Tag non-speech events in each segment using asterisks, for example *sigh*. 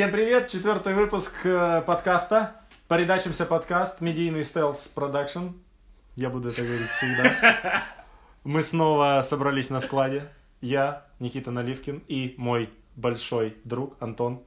Всем привет! Четвертый выпуск э, подкаста. Передачимся подкаст Медийный стелс продакшн. Я буду это говорить всегда. *laughs* Мы снова собрались на складе. Я, Никита Наливкин и мой большой друг Антон.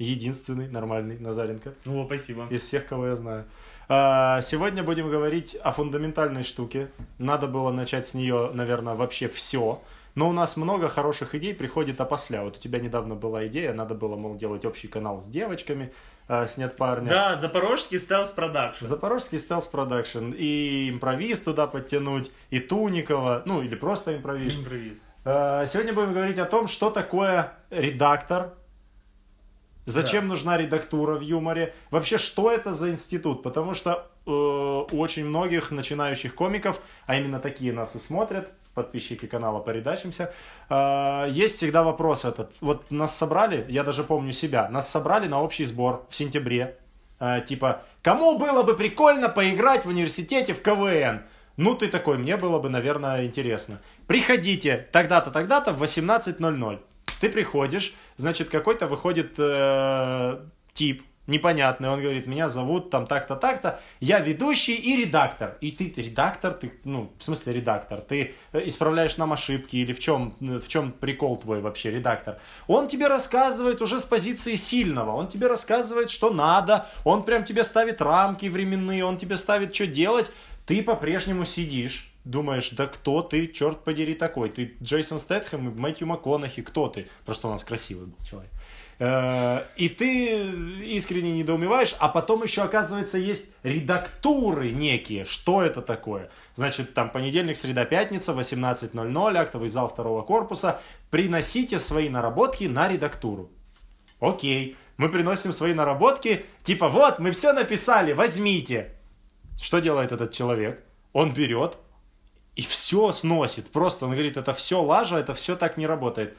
Единственный нормальный Назаренко. О, спасибо. Из всех, кого я знаю. А, Сегодня будем говорить о фундаментальной штуке. Надо было начать с нее, наверное, вообще все. Но у нас много хороших идей приходит опосля. Вот у тебя недавно была идея, надо было, мол, делать общий канал с девочками, э, снят парня. Да, Запорожский stealth production. Запорожский stealth production. И импровиз туда подтянуть, и Туникова, ну или просто импровиз. Импровиз. Э, Сегодня будем говорить о том, что такое редактор, зачем нужна редактура в юморе, вообще что это за институт, потому что э, у очень многих начинающих комиков, а именно такие нас и смотрят, подписчики канала «Передачимся», э, есть всегда вопрос этот. Вот нас собрали, я даже помню себя, нас собрали на общий сбор в сентябре, Э, типа, кому было бы прикольно поиграть в университете в КВН? Ну, ты такой, мне было бы, наверное, интересно. Приходите тогда-то, тогда-то в 18.00. Ты приходишь, значит, какой-то выходит э, тип непонятный, он говорит, меня зовут там так-то, так-то, я ведущий и редактор. И ты редактор, ты, ну, в смысле редактор, ты э, исправляешь нам ошибки или в чем, в чем прикол твой вообще, редактор. Он тебе рассказывает уже с позиции сильного, он тебе рассказывает, что надо, он прям тебе ставит рамки временные, он тебе ставит, что делать, ты по-прежнему сидишь, думаешь, да кто ты, черт подери, такой? Ты Джейсон Стэтхэм, Мэтью МакКонахи, кто ты? Просто у нас красивый был человек. Э, И ты искренне недоумеваешь, а потом еще, оказывается, есть редактуры некие. Что это такое? Значит, там понедельник, среда, пятница, 18.00, актовый зал второго корпуса. Приносите свои наработки на редактуру. Окей, мы приносим свои наработки, типа, вот, мы все написали, возьмите. Что делает этот человек? Он берет и все сносит. Просто он говорит, это все лажа, это все так не работает.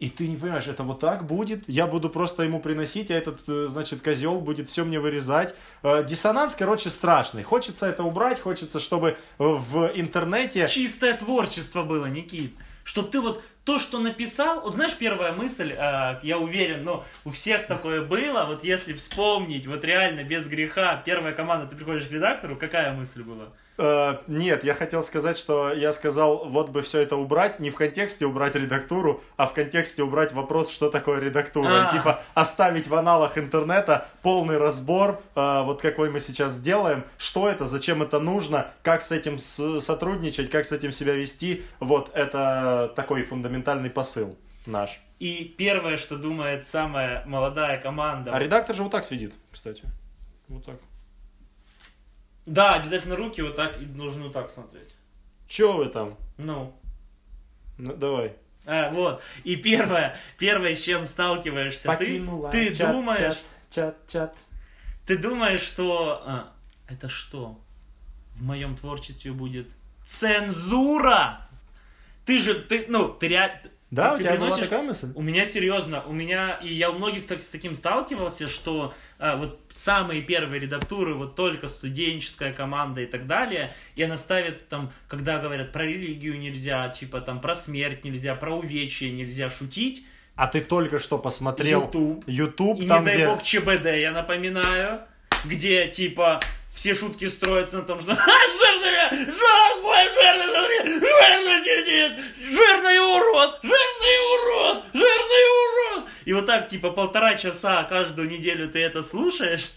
И ты не понимаешь, это вот так будет? Я буду просто ему приносить, а этот, э, значит, козел будет все мне вырезать. Э, Диссонанс, короче, страшный. Хочется это убрать, хочется, чтобы э, в интернете... Чистое творчество было, Никит. Что ты вот то, что написал, вот знаешь, первая мысль, я уверен, ну, у всех такое было, вот если вспомнить, вот реально, без греха, первая команда, ты приходишь к редактору, какая мысль была? Э, нет, я хотел сказать, что я сказал, вот бы все это убрать, не в контексте убрать редактуру, а в контексте убрать вопрос, что такое редактура. А. И, типа оставить в аналах интернета полный разбор, э, вот какой мы сейчас сделаем, что это, зачем это нужно, как с этим с- сотрудничать, как с этим себя вести. Вот это такой фундаментальный посыл наш. И первое, что думает самая молодая команда, А редактор же вот так сидит, кстати. Вот так. Да, обязательно руки вот так и нужно вот так смотреть. Че вы там? Ну, Ну, давай. А, вот. И первое, первое, с чем сталкиваешься, ты, Покинула ты чат, думаешь, Чат, чат, чат. ты думаешь, что а, это что? В моем творчестве будет цензура. Ты же, ты, ну, ты реально. Да, у ты тебя была приносишь- такая мысль? У меня серьезно, у меня, и я у многих так, с таким сталкивался, что а, вот самые первые редактуры, вот только студенческая команда и так далее, и она ставит там, когда говорят про религию нельзя, типа там про смерть нельзя, про увечья нельзя шутить, А ты только что посмотрел YouTube. YouTube, И там не дай где... бог ЧБД, я напоминаю, где типа все шутки строятся на том, что «Ха, *laughs* жирная, жирная, жирная, жирная сидит, жирный урод, жирный урод, жирный урод. И вот так типа полтора часа каждую неделю ты это слушаешь.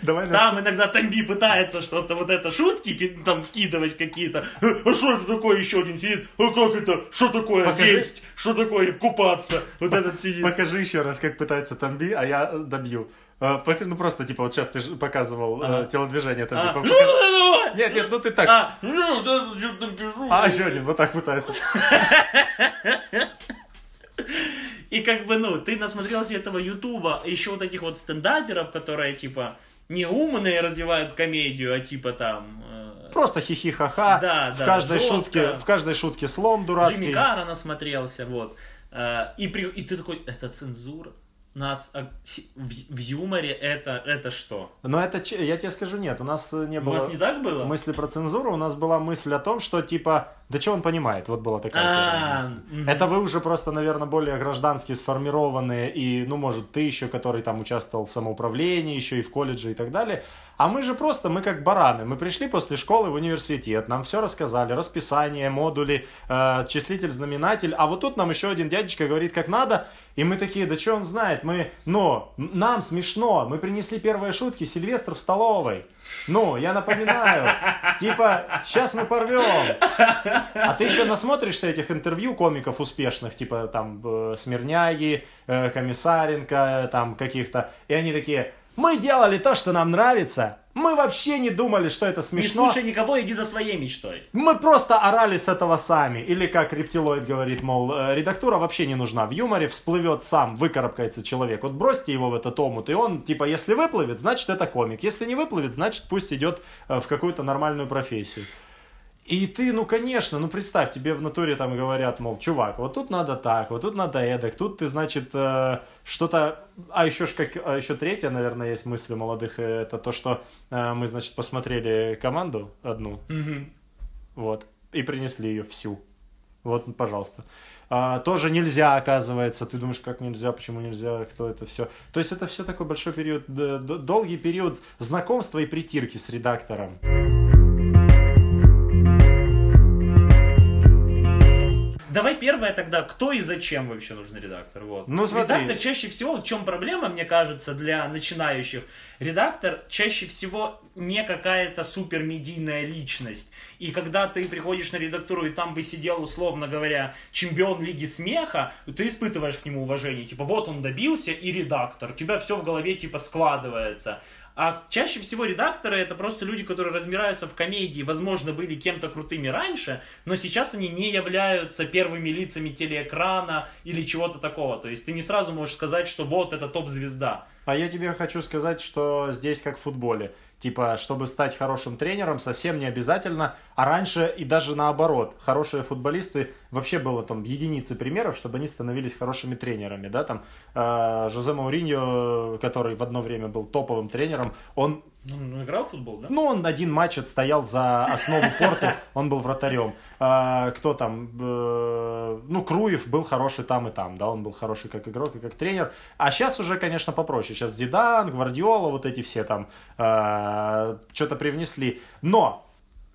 Давай Там иногда Тамби пытается что-то, вот это шутки ки- там вкидывать какие-то. «Э, А что это такое еще один сидит? А как это? Что такое Покажи. есть? Что такое купаться? Вот этот сидит. Покажи еще раз, как пытается Тамби, а я добью. Пок- Ну просто, типа, вот сейчас ты показывал э, Ага. телодвижение Тамби. А, Пок- ну, давай! Нет, нет, ну ты так. А, ну, да, там. А, еще один, вот так пытается. И как бы, ну, ты насмотрелся этого Ютуба, еще вот этих вот стендаперов, которые, типа, не умные развивают комедию, а типа там... э, Просто хихи-ха-ха. Да, в да, каждой жестко. шутке, в каждой шутке слом дурацкий. Джимми Карра насмотрелся, вот. Э, И, при- и ты такой, это цензура? Нас в, юморе это, это что? Но это, я тебе скажу, нет, у нас э, не У было вас не так было? мысли про цензуру, у нас была мысль о том, что, типа, Да что он понимает? Вот была такая А, мгм. Это вы уже просто, наверное, более граждански сформированные, и, ну, может, ты еще, который там участвовал в самоуправлении, еще и в колледже и так далее. А мы же просто, мы как бараны. Мы пришли после школы в университет, нам все рассказали, расписание, модули, э, числитель, знаменатель. А вот тут нам еще один дядечка говорит, как надо, и мы такие, да что он знает, мы, ну, нам смешно, мы принесли первые шутки, Сильвестр в столовой. Ну, я напоминаю, типа, сейчас мы порвем. А ты еще насмотришься этих интервью комиков успешных, типа там э, Смирняги, э, Комиссаренко, там каких-то, и они такие, мы делали то, что нам нравится, мы вообще не думали, что это Не смешно. слушай никого, иди за своей мечтой. Мы просто орали с этого сами. Или как рептилоид говорит, мол, э, редактура вообще не нужна. В юморе всплывет сам, выкарабкается человек. Вот бросьте его в этот омут, и он, типа, если выплывет, значит это комик. Если не выплывет, значит пусть идет э, в какую-то нормальную профессию. И ты, ну конечно, ну представь, тебе в натуре там говорят, мол, чувак, вот тут надо так, вот тут надо эдак, тут ты, значит, э, что-то... А еще, ж как, а еще третья, наверное, есть мысль молодых, э, это то, что э, мы, значит, посмотрели команду одну, Мгм. вот, и принесли ее всю. Вот, пожалуйста. А, тоже нельзя, оказывается. Ты думаешь, как нельзя, почему нельзя, кто это все. То есть это все такой большой период, долгий период знакомства и притирки с редактором. Давай первое тогда, кто и зачем вообще нужен редактор? Вот. Ну, смотри. Редактор чаще всего, в чем проблема, мне кажется, для начинающих, редактор чаще всего не какая-то супер медийная личность. И когда ты приходишь на редактуру, и там бы сидел, условно говоря, чемпион Лиги Смеха, ты испытываешь к нему уважение. Типа, вот он добился, и редактор. У тебя все в голове, типа, складывается. А чаще всего редакторы это просто люди, которые разбираются в комедии, возможно, были кем-то крутыми раньше, но сейчас они не являются первыми лицами телеэкрана или чего-то такого. То есть ты не сразу можешь сказать, что вот это топ-звезда. А я тебе хочу сказать, что здесь как в футболе. Типа, чтобы стать хорошим тренером, совсем не обязательно. А раньше и даже наоборот. Хорошие футболисты, вообще было там единицы примеров, чтобы они становились хорошими тренерами. Да? Там, э, Жозе Мауриньо, который в одно время был топовым тренером, он Ну, ну, играл в футбол, да? ну, он один матч отстоял за основу порту, он был вратарем. А, кто там? Ну, Круев был хороший там и там, да, он был хороший как игрок и как тренер. А сейчас уже, конечно, попроще. Сейчас Зидан, Гвардиола, вот эти все там э, что-то привнесли. Но,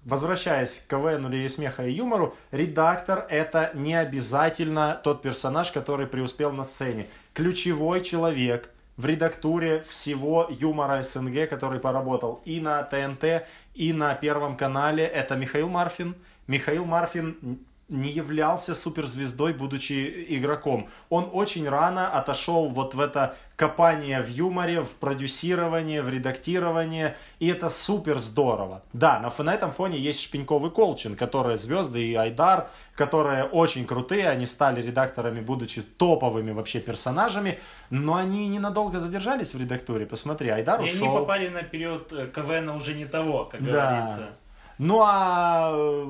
возвращаясь к КВН или смеха и юмору, редактор это не обязательно тот персонаж, который преуспел на сцене. Ключевой человек – в редактуре всего юмора СНГ, который поработал и на ТНТ, и на Первом канале, это Михаил Марфин. Михаил Марфин не являлся суперзвездой, будучи игроком. Он очень рано отошел вот в это копание в юморе, в продюсирование, в редактирование, и это супер здорово. Да, на, на этом фоне есть Шпеньков и Колчин, которые звезды, и Айдар, которые очень крутые, они стали редакторами, будучи топовыми вообще персонажами, но они ненадолго задержались в редактуре. Посмотри, Айдар И ушел. они попали на период э, КВН уже не того, как Да. говорится. Ну а э,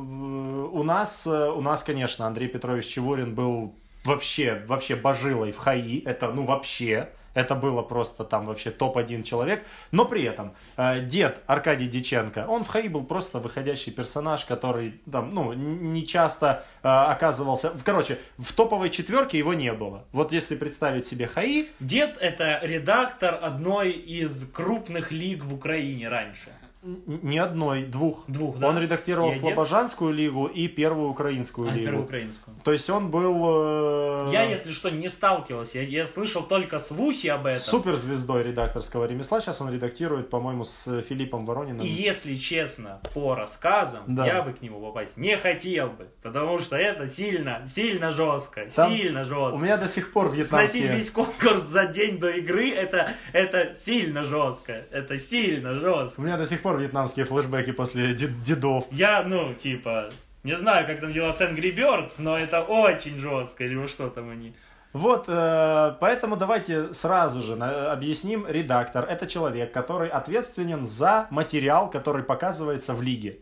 у нас, э, у нас, конечно, Андрей Петрович Чевурин был вообще, вообще божилой в ХАИ. Это, ну, вообще. Это было просто там вообще топ-1 человек. Но при этом э, дед Аркадий Диченко, он в ХАИ был просто выходящий персонаж, который там, ну, не часто э, оказывался... Короче, в топовой четверке его не было. Вот если представить себе ХАИ, Дед это редактор одной из крупных лиг в Украине раньше. Н- ни одной, двух. Двух, да? Он редактировал Одесс- Слобожанскую лигу и первую украинскую А, лигу. первую украинскую. То есть он был э, Я, если что, не сталкивался. Я, я слышал только слухи об этом. суперзвездой редакторского ремесла. Сейчас он редактирует, по-моему, с Филиппом Ворониным. И если честно, по рассказам, Да. я бы к нему попасть не хотел бы. Потому что это сильно, сильно жестко. Там сильно жестко. У меня до сих пор Сносить вьетнамские... весь конкурс за день до игры, это, это сильно жестко. Это сильно жестко. У меня до сих пор вьетнамские флешбеки после дед- дедов. Я, ну, типа, не знаю, как там дела с Angry Birds, но это очень жестко, или что там они. Вот, э, поэтому давайте сразу же объясним. Редактор – это человек, который ответственен за материал, который показывается в лиге.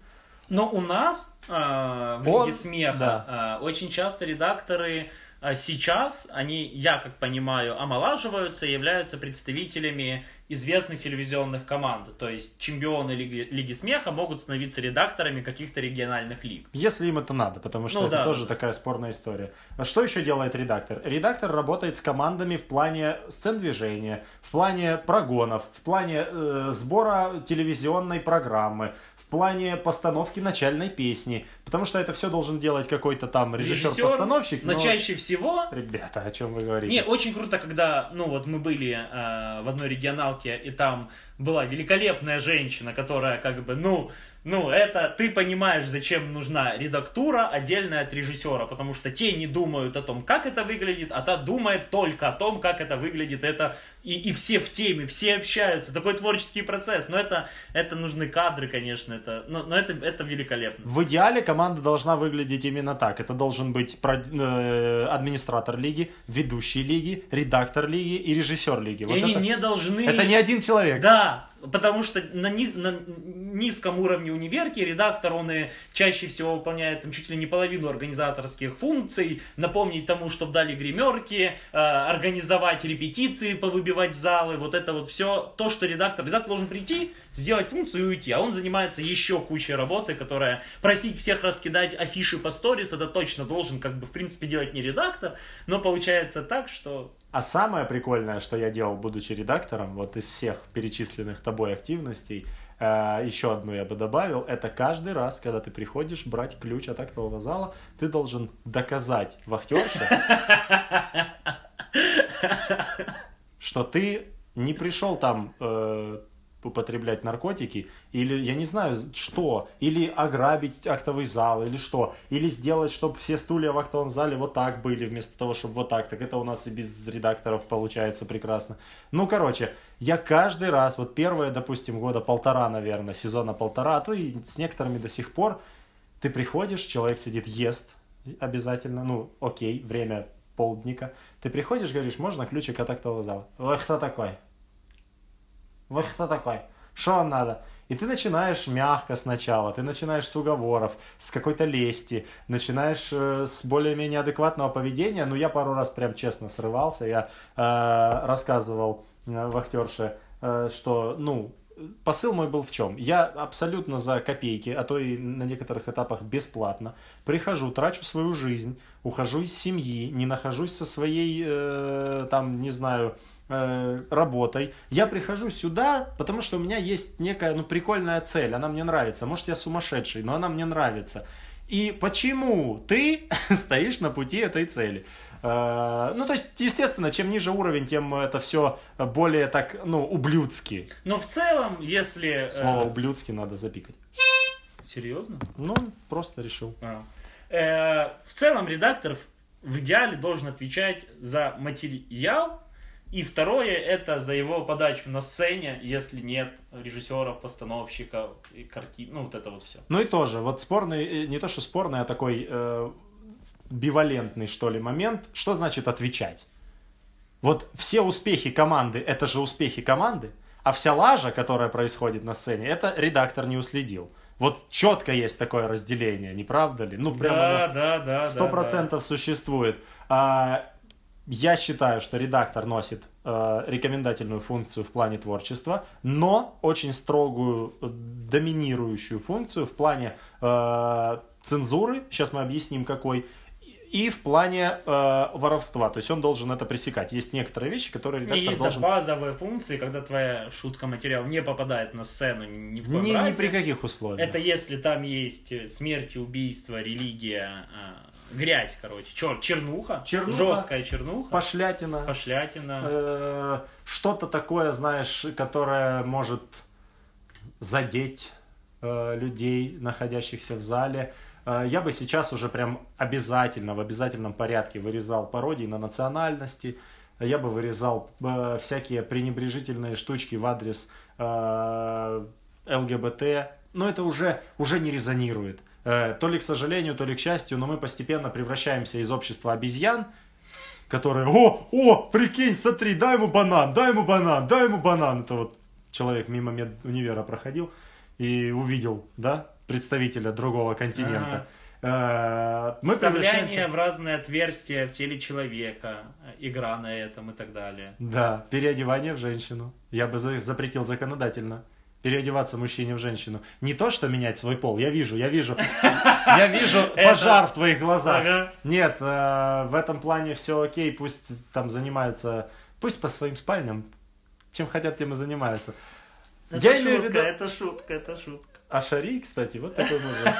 Но у нас э, в Он- Лиге Смеха да. э, очень часто редакторы сейчас они, я как понимаю, омолаживаются и являются представителями известных телевизионных команд. То есть чемпионы Лиги, Лиги Смеха могут становиться редакторами каких-то региональных лиг. Если им это надо, потому что Ну это да, тоже да. такая спорная история. А что еще делает редактор? Редактор работает с командами в плане сцен движения, в плане прогонов, в плане э, сбора телевизионной программы, в плане постановки начальной песни. Потому что это все должен делать какой-то там режиссер-постановщик. но но- чаще всего Ребята, о чем вы говорите? Не, очень круто, когда, ну вот мы были э, в одной регионалке, и там была великолепная женщина, которая как бы, ну, ну, это ты понимаешь, зачем нужна редактура отдельная от режиссера, потому что те не думают о том, как это выглядит, а та думает только о том, как это выглядит, это и, и все в теме, все общаются, такой творческий процесс, но это, это нужны кадры, конечно, это, но, но это, это великолепно. В идеале команда должна выглядеть именно так. Это должен быть э, администратор лиги, ведущий лиги, редактор лиги и режиссер лиги. И Вот они это, не должны... это не один человек. Да, потому что на, низ- на низком уровне универки редактор, он и чаще всего выполняет там, чуть ли не половину организаторских функций, напомнить тому, чтобы дали гримерки, э, организовать репетиции, повыбивать залы, вот это вот все, то, что редактор, редактор должен прийти, сделать функцию и уйти, а он занимается еще кучей работы, которая просить всех раскидать афиши по сторис, это точно должен, как бы, в принципе, делать не редактор, но получается так, что А самое прикольное, что я делал, будучи редактором, вот из всех перечисленных тобой активностей, э, еще одну я бы добавил, это каждый раз, когда ты приходишь брать ключ от актового зала, ты должен доказать вахтерше, *laughs* что ты не пришел там э, употреблять наркотики, или, я не знаю, что, или ограбить актовый зал, или что, или сделать, чтобы все стулья в актовом зале вот так были, вместо того, чтобы вот так, так это у нас и без редакторов получается прекрасно. Ну, короче, я каждый раз, вот первые, допустим, года полтора, наверное, сезона полтора, а то и с некоторыми до сих пор, ты приходишь, человек сидит, ест обязательно, ну, окей, время полдника, ты приходишь, говоришь, можно ключик от актового зала? Кто такой? Вы кто такой? Что вам надо? И ты начинаешь мягко сначала, ты начинаешь с уговоров, с какой-то лести, начинаешь э, с более-менее адекватного поведения. Ну, я пару раз прям честно срывался, я э, рассказывал э, вахтерше, э, что, ну, посыл мой был в чем? Я абсолютно за копейки, а то и на некоторых этапах бесплатно, прихожу, трачу свою жизнь, ухожу из семьи, не нахожусь со своей, э, там, не знаю, работой. Я прихожу сюда, потому что у меня есть некая, ну, прикольная цель, она мне нравится. Может, я сумасшедший, но она мне нравится. И почему ты *laughs* стоишь на пути этой цели? Э, Ну, то есть, естественно, чем ниже уровень, тем это все более так, ну, ублюдски. Но в целом, если... э, Слово ублюдски надо запикать. Серьезно? Ну, просто решил. А. Э, в целом редактор в идеале должен отвечать за материал, и второе это за его подачу на сцене, если нет режиссеров, постановщиков, и картин, ну вот это вот все. Ну и тоже, вот спорный, э, не то что спорный, а такой э, бивалентный, что ли, момент. Что значит отвечать? Вот все успехи команды, это же успехи команды, а вся лажа, которая происходит на сцене, это редактор не уследил. Вот четко есть такое разделение, не правда ли? Ну, прямо Да, оно да, да. сто да, процентов существует. А, я считаю, что редактор носит э, рекомендательную функцию в плане творчества, но очень строгую э, доминирующую функцию в плане э, цензуры. Сейчас мы объясним какой. И в плане э, воровства. То есть он должен это пресекать. Есть некоторые вещи, которые да. редактор есть должен... да, базовые функции, когда твоя шутка материал не попадает на сцену ни в коем Ни, ни разе. при каких условиях. Это если там есть э, смерть, убийство, религия, э, грязь, короче, чер, чернуха, Чернуха. жесткая чернуха, Пошлятина. пошлятина. э, что-то такое, знаешь, которое может задеть э, людей, находящихся в зале. Э, я бы сейчас уже прям обязательно, в обязательном порядке вырезал пародии на национальности. Я бы вырезал э, всякие пренебрежительные штучки в адрес э, ЛГБТ. Но это уже, уже не резонирует. Э, то ли к сожалению, то ли к счастью, но мы постепенно превращаемся из общества обезьян, которые, о, о, прикинь, смотри, дай ему банан, дай ему банан, дай ему банан. Это вот человек мимо медунивера проходил и увидел, да, представителя другого континента. Э, Мы Вставляние превращаемся... в разные отверстия в теле человека, игра на этом и так далее. Да, переодевание в женщину. Я бы за- запретил законодательно. Переодеваться мужчине в женщину. Не то, что менять свой пол. Я вижу, я вижу. *laughs* Я вижу пожар в твоих глазах. Нет, э, в этом плане все окей. Пусть там занимаются... Пусть по своим спальням. Чем хотят, тем и занимаются. Это шутка, это шутка, это шутка. А Шари, кстати, вот такой мужик.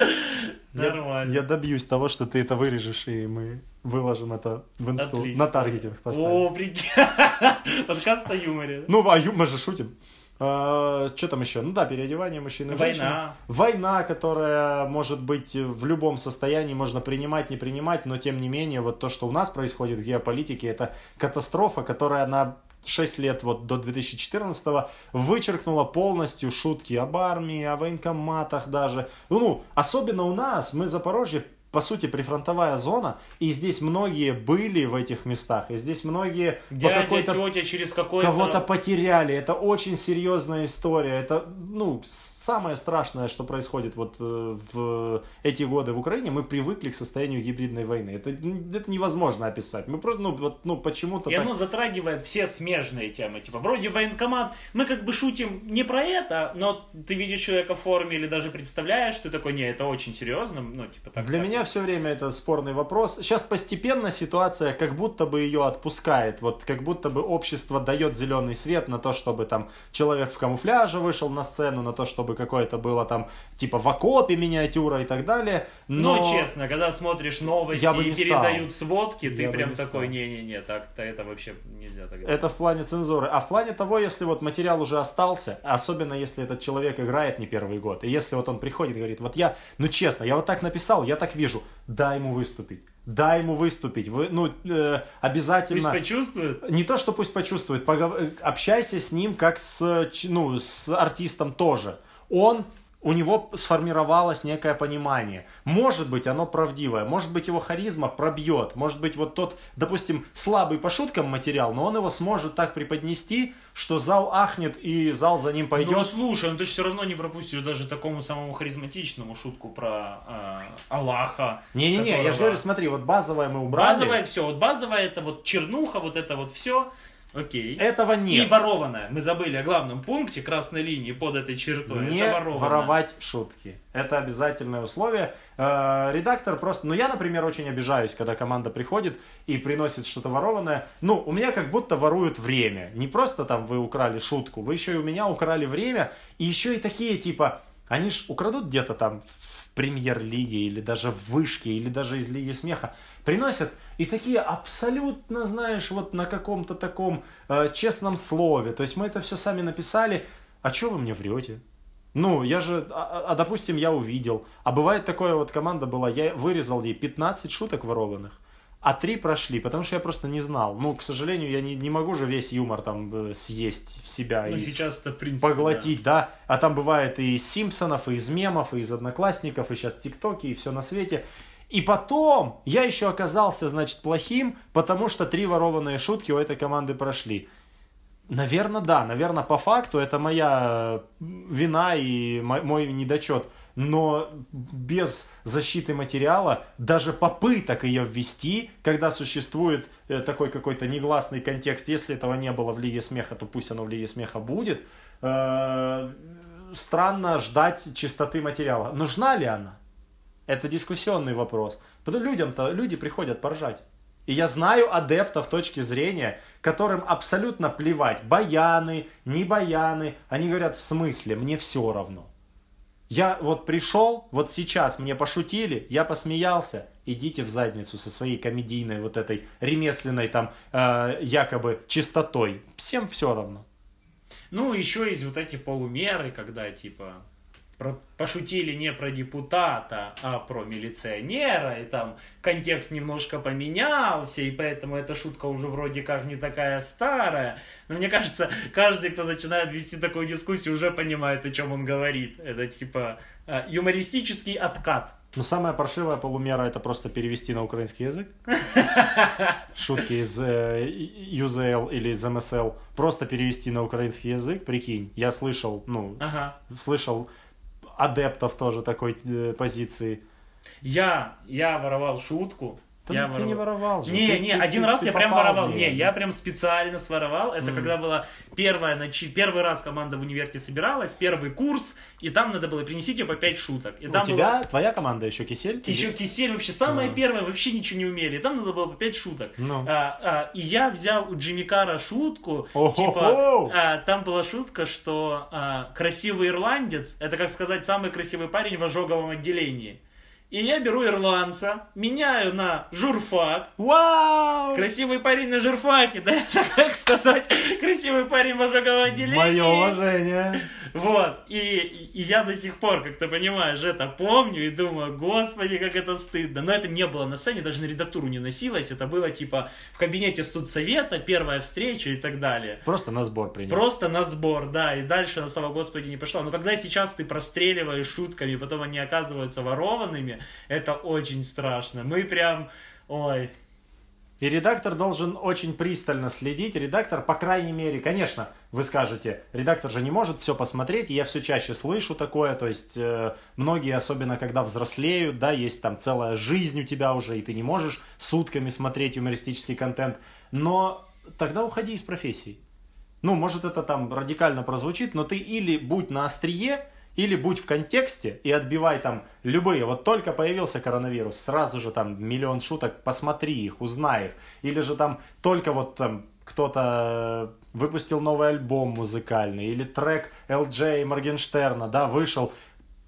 *laughs* Нормально. Я добьюсь того, что ты это вырежешь, и мы выложим это в инсту. На таргетинг поставим. О, прикинь. *laughs* Подкаст о юморе. Ну, а мы же шутим. Что там еще? Ну да, переодевание в женщину. Война. Война, которая может быть в любом состоянии, можно принимать, не принимать, но тем не менее, вот то, что у нас происходит в геополитике, это катастрофа, которая на 6 лет, вот до 2014 вычеркнула полностью шутки об армии, о военкоматах даже. Ну, особенно у нас, мы Запорожье, по сути, прифронтовая зона, и здесь многие были в этих местах, и здесь многие по Дядя, какой-то тетя через какой-то... Кого-то потеряли. Это очень серьезная история. Это, ну, самое страшное, что происходит вот э, в эти годы в Украине. Мы привыкли к состоянию гибридной войны. Это, это невозможно описать. Мы просто, ну, вот, ну, почему-то И так... оно затрагивает все смежные темы. Типа, вроде военкомат, мы как бы шутим не про это, но ты видишь человека в форме или даже представляешь, ты такой, не, это очень серьезно. Ну, типа, так. Для так. меня все время это спорный вопрос. Сейчас постепенно ситуация как будто бы ее отпускает. Вот как будто бы общество дает зеленый свет на то, чтобы там человек в камуфляже вышел на сцену, на то, чтобы какое-то было там типа в окопе миниатюра и так далее. Но, Но, честно, когда смотришь новости Я бы и не передают сводки, ты Я прям не такой, стал. не-не-не, так-то это вообще нельзя так делать. Это в плане цензуры. А в плане того, если вот материал уже остался, особенно если этот человек играет не первый год, и если вот он приходит и говорит, вот я, ну честно, я вот так написал, я так вижу, дай ему выступить. Дай ему выступить. Вы, ну, э, Пусть обязательно... почувствует. Не то, что пусть почувствует, погов- общайся с ним как с, ну, с артистом тоже. Он, у него сформировалось некое понимание. Может быть, оно правдивое, может быть, его харизма пробьет, может быть, вот тот, допустим, слабый по шуткам материал, но он его сможет так преподнести, что зал ахнет и зал за ним Ну, пойдет. слушай, ну ты все равно не пропустишь даже такому самому харизматичному шутку про э, Аллаха. Не-не-не, я же которого- говорю, смотри, вот базовое мы убрали. Базовое все, вот базовое это вот чернуха, вот это вот все. Окей. Этого И нет. ворованное. Мы забыли о главном пункте красной линии под этой чертой. Не это ворованное. воровать шутки. Это обязательное условие. Э, редактор просто... Ну, я, например, очень обижаюсь, когда команда приходит и приносит что-то ворованное. Ну, у меня как будто воруют время. Не просто там вы украли шутку, вы еще и у меня украли время. И еще и такие, типа, они ж украдут где-то там в премьер-лиге или даже в вышке, или даже из Лиги Смеха. Приносят и такие абсолютно, знаешь, вот на каком-то таком э, честном слове. То есть мы это все сами написали. А что вы мне врете? Ну, я же, а, а, допустим, я увидел. А бывает такое, вот команда была, я вырезал ей 15 шуток ворованных, а три прошли, потому что я просто не знал. Ну, к сожалению, я не, не могу же весь юмор там э, съесть в себя Ну, и сейчас это в принципе. поглотить, да. А там бывает и из Симпсонов, и из мемов, и из Одноклассников, и сейчас ТикТоки, и все на свете. И потом я еще оказался, значит, плохим, потому что три ворованные шутки у этой команды прошли. Наверное, да. Наверное, по факту это моя э, вина и мо- мой недочет. Но без защиты материала, даже попыток ее ввести, когда существует э, такой какой-то негласный контекст, если этого не было в Лиге Смеха, то пусть оно в Лиге Смеха будет, э, странно ждать чистоты материала. Нужна ли она? Это дискуссионный вопрос. Потому людям-то, люди приходят поржать. И я знаю адептов точки зрения, которым абсолютно плевать, баяны, не баяны. Они говорят, в смысле, мне все равно. Я вот пришел, вот сейчас мне пошутили, я посмеялся, идите в задницу со своей комедийной вот этой ремесленной там э, якобы чистотой. Всем все равно. Ну, еще есть вот эти полумеры, когда типа про- пошутили не про депутата, а про милиционера, и там контекст немножко поменялся, и поэтому эта шутка уже вроде как не такая старая. Но мне кажется, каждый, кто начинает вести такую дискуссию, уже понимает, о чем он говорит. Это типа э, юмористический откат. Но самая паршивая полумера это просто перевести на украинский язык. *laughs* Шутки из э, UZL или из MSL. Просто перевести на украинский язык, прикинь. Я слышал, ну, Ага. слышал адептов тоже такой э, позиции. Я, я воровал шутку. Да я ты не воровал же. Не, Ты- не, ты- один ты- раз ты я прям воровал. Не, я прям специально своровал. Это Мгм. когда была первая, начи- первый раз команда в универке собиралась, первый курс, и там надо было принесите по 5 шуток. И У там было- тебя, твоя команда еще кисель? Еще кисель вообще самая Ага. первая, вообще ничего не умели. И там надо было по 5 шуток. Ну. А, а, и я взял у Джимми Кара шутку, типа, а, там была шутка, что а, красивый ирландец, это, как сказать, самый красивый парень в ожоговом отделении. И я беру ирландца, меняю на журфак, Вау! Красивый парень на журфаке, да, *laughs* это как сказать, красивый парень в ожоговом отделении. Мое уважение. Вот, и, и я до сих пор, как ты понимаешь, это помню и думаю, господи, как это стыдно. Но это не было на сцене, даже на редактуру не носилось, это было типа в кабинете студсовета, первая встреча и так далее. Просто на сбор принес. Просто на сбор, да, и дальше, на слава Господи, не пошла. Но когда сейчас ты простреливаешь шутками, потом они оказываются ворованными, это очень страшно. Мы прям, ой, И редактор должен очень пристально следить. Редактор, по крайней мере, конечно, вы скажете, редактор же не может все посмотреть, и я все чаще слышу такое, то есть э, многие, особенно когда взрослеют, да, есть там целая жизнь у тебя уже, и ты не можешь сутками смотреть юмористический контент, но тогда уходи из профессии. Ну, может это там радикально прозвучит, но ты или будь на острие, или будь в контексте и отбивай там любые. Вот только появился коронавирус, сразу же там миллион шуток, посмотри их, узнай их. Или же там только вот там кто-то выпустил новый альбом музыкальный, или трек LJ Моргенштерна, да, вышел.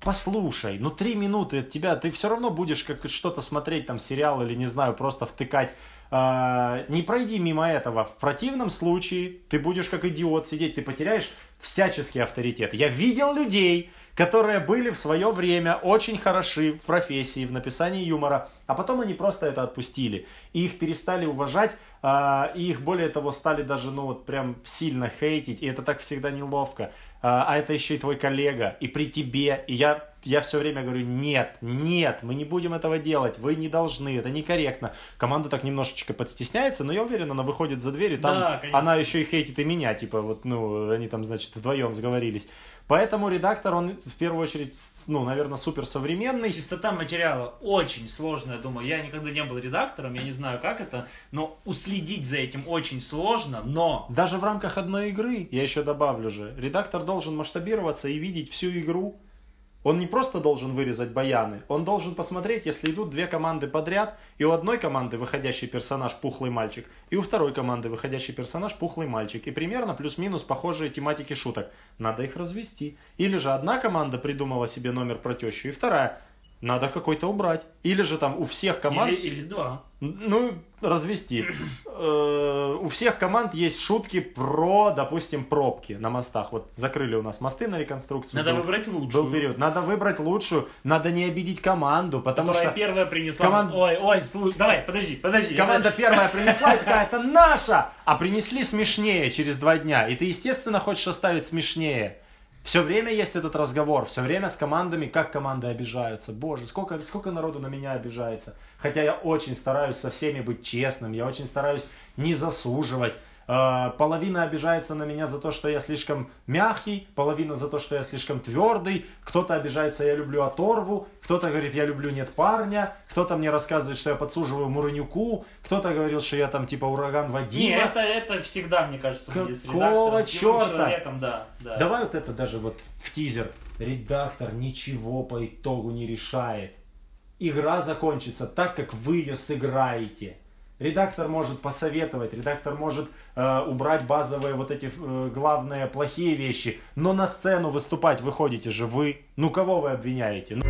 Послушай, ну три минуты от тебя, ты все равно будешь как что-то смотреть, там сериал или не знаю, просто втыкать а, не пройди мимо этого. В противном случае ты будешь как идиот сидеть, ты потеряешь всяческий авторитет. Я видел людей, которые были в свое время очень хороши в профессии, в написании юмора, а потом они просто это отпустили. И их перестали уважать, а, и их более того стали даже, ну вот прям сильно хейтить, и это так всегда неловко. А, а это еще и твой коллега, и при тебе, и я я все время говорю, нет, нет, мы не будем этого делать, вы не должны, это некорректно. Команда так немножечко подстесняется, но я уверен, она выходит за дверь, и там Да, конечно. она еще и хейтит и меня, типа, вот, ну, они там, значит, вдвоем сговорились. Поэтому редактор, он в первую очередь, ну, наверное, супер современный. Чистота материала очень сложная, думаю. Я никогда не был редактором, я не знаю, как это, но уследить за этим очень сложно, но... Даже в рамках одной игры, я еще добавлю же, редактор должен масштабироваться и видеть всю игру. Он не просто должен вырезать баяны, он должен посмотреть, если идут две команды подряд, и у одной команды выходящий персонаж пухлый мальчик, и у второй команды выходящий персонаж пухлый мальчик, и примерно плюс-минус похожие тематики шуток. Надо их развести. Или же одна команда придумала себе номер про тещу, и вторая. Надо какой-то убрать. Или же там у всех команд... Или, или два. Ну, развести. *clears throat* Э, У всех команд есть шутки про, допустим, пробки на мостах. Вот закрыли у нас мосты на реконструкцию. Надо был, выбрать лучшую. был период. Надо выбрать лучшую. Надо не обидеть команду, потому Которая что первая принесла... команд- Ой, ой, слушай, давай, подожди, подожди. команда первая принесла и такая, это наша! А принесли смешнее через два дня. И ты, естественно, хочешь оставить смешнее. Все время есть этот разговор, все время с командами, как команды обижаются. Боже, сколько, сколько народу на меня обижается. Хотя я очень стараюсь со всеми быть честным, я очень стараюсь не засуживать. Э, Половина обижается на меня за то, что я слишком мягкий, половина за то, что я слишком твердый, кто-то обижается, я люблю оторву, кто-то говорит, я люблю нет парня, кто-то мне рассказывает, что я подсуживаю Муранюку, кто-то говорил, что я там типа ураган Вадима. Не, это, это всегда, мне кажется, Какого человеком, да, да. Давай вот это даже вот в тизер. Редактор ничего по итогу не решает. Игра закончится так, как вы ее сыграете. Редактор может посоветовать, редактор может э, убрать базовые вот эти э, главные плохие вещи, но на сцену выступать выходите же вы. Ну кого вы обвиняете? Ну,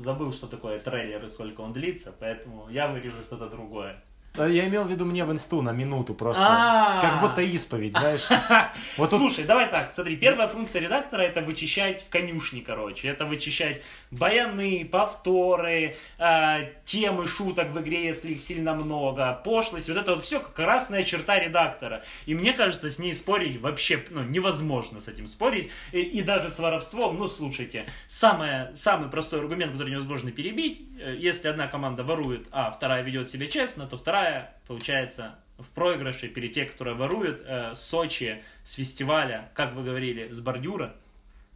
Забыл, что такое трейлер и сколько он длится, поэтому я вырежу что-то другое. Я имел в виду мне в инсту на минуту просто. А. Как будто исповедь, знаешь. *laughs* Вот тут Слушай, давай так, смотри, первая функция редактора это вычищать конюшни, короче. Это вычищать баяны, повторы, э, темы шуток в игре, если их сильно много, пошлость, вот это вот все красная черта редактора. И мне кажется, с ней спорить вообще ну, невозможно с этим спорить. И, и даже с воровством, ну слушайте, самое, самый простой аргумент, который невозможно перебить, э, если одна команда ворует, а вторая ведет себя честно, то вторая, получается, в проигрыше перед те, которые воруют, э, Сочи, с фестиваля, как вы говорили, с бордюра.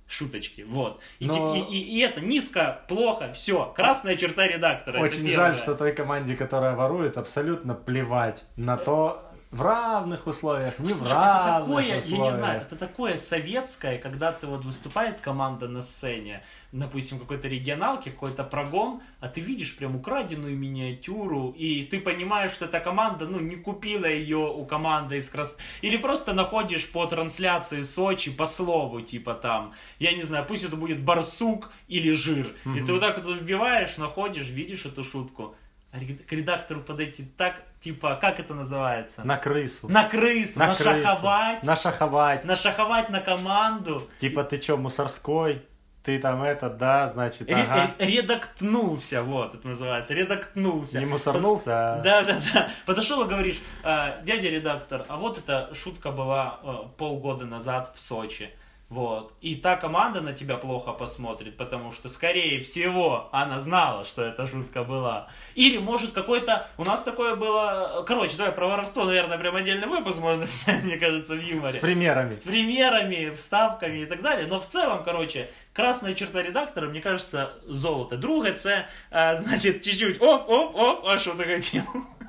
шуточки, вот. И, Но- и, и- и это низко, плохо, все, красная черта редактора. Очень жаль, что той команде, которая ворует, абсолютно плевать на то, в равных условиях, не в Слушай, это равных такое, я условиях. не знаю, это такое советское, когда ты вот выступает команда на сцене, допустим, какой-то регионалки, какой-то прогон, а ты видишь прям украденную миниатюру, и ты понимаешь, что эта команда, ну, не купила ее у команды из Крас... Или просто находишь по трансляции Сочи по слову, типа там, я не знаю, пусть это будет барсук или жир. И Мгм. ты вот так вот вбиваешь, находишь, видишь эту шутку. А к редактору подойти так, типа, как это называется? На крысу. На крысу, На нашаховать, крысу. Нашаховать. нашаховать на команду. Типа, ты чё, мусорской? Ты там этот, да, значит, ага. ре- редактнулся, вот это называется, редактнулся. Не мусорнулся, а... Да, да, да. Подошел и говоришь, «А, дядя редактор, а вот эта шутка была э, полгода назад в Сочи. Вот. И та команда на тебя плохо посмотрит, потому что, скорее всего, она знала, что эта шутка была. Или, может, какой-то... У нас такое было... Короче, давай про воровство, наверное, прям отдельный выпуск можно снять, *laughs* мне кажется, в С юморе. примерами. с примерами, вставками и так далее. Но в целом, короче, красная черта редактора, мне кажется, золото. Друге це, а, значит, чуть-чуть оп-оп-оп, а что ты хотел? *laughs*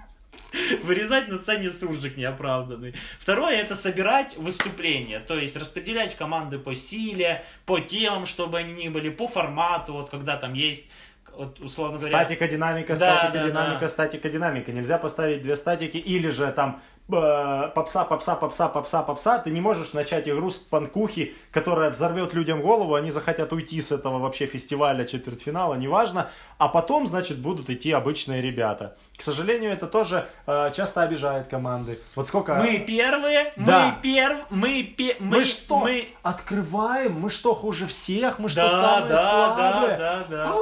*laughs* Вырезать на сцене суржик неоправданный. Второе это собирать выступления, то есть распределять команды по силе, по темам, чтобы они ни были, по формату, вот когда там есть, вот, условно говоря, Статика, динамика, Да, статика, да, динамика, да. статика, динамика. Нельзя поставить две статики или же там попса, попса, попса, попса, попса. Ты не можешь начать игру с панкухи, которая взорвет людям голову, они захотят уйти с этого вообще фестиваля, четвертьфинала, неважно. А потом, значит, будут идти обычные ребята. К сожалению, это тоже э, часто обижает команды. Вот сколько... мы первые, Да. мы перв, мы пе, Мы, мы, что, мы- открываем? Мы что, хуже всех? Мы что, да, самые да, слабые? да, да, да.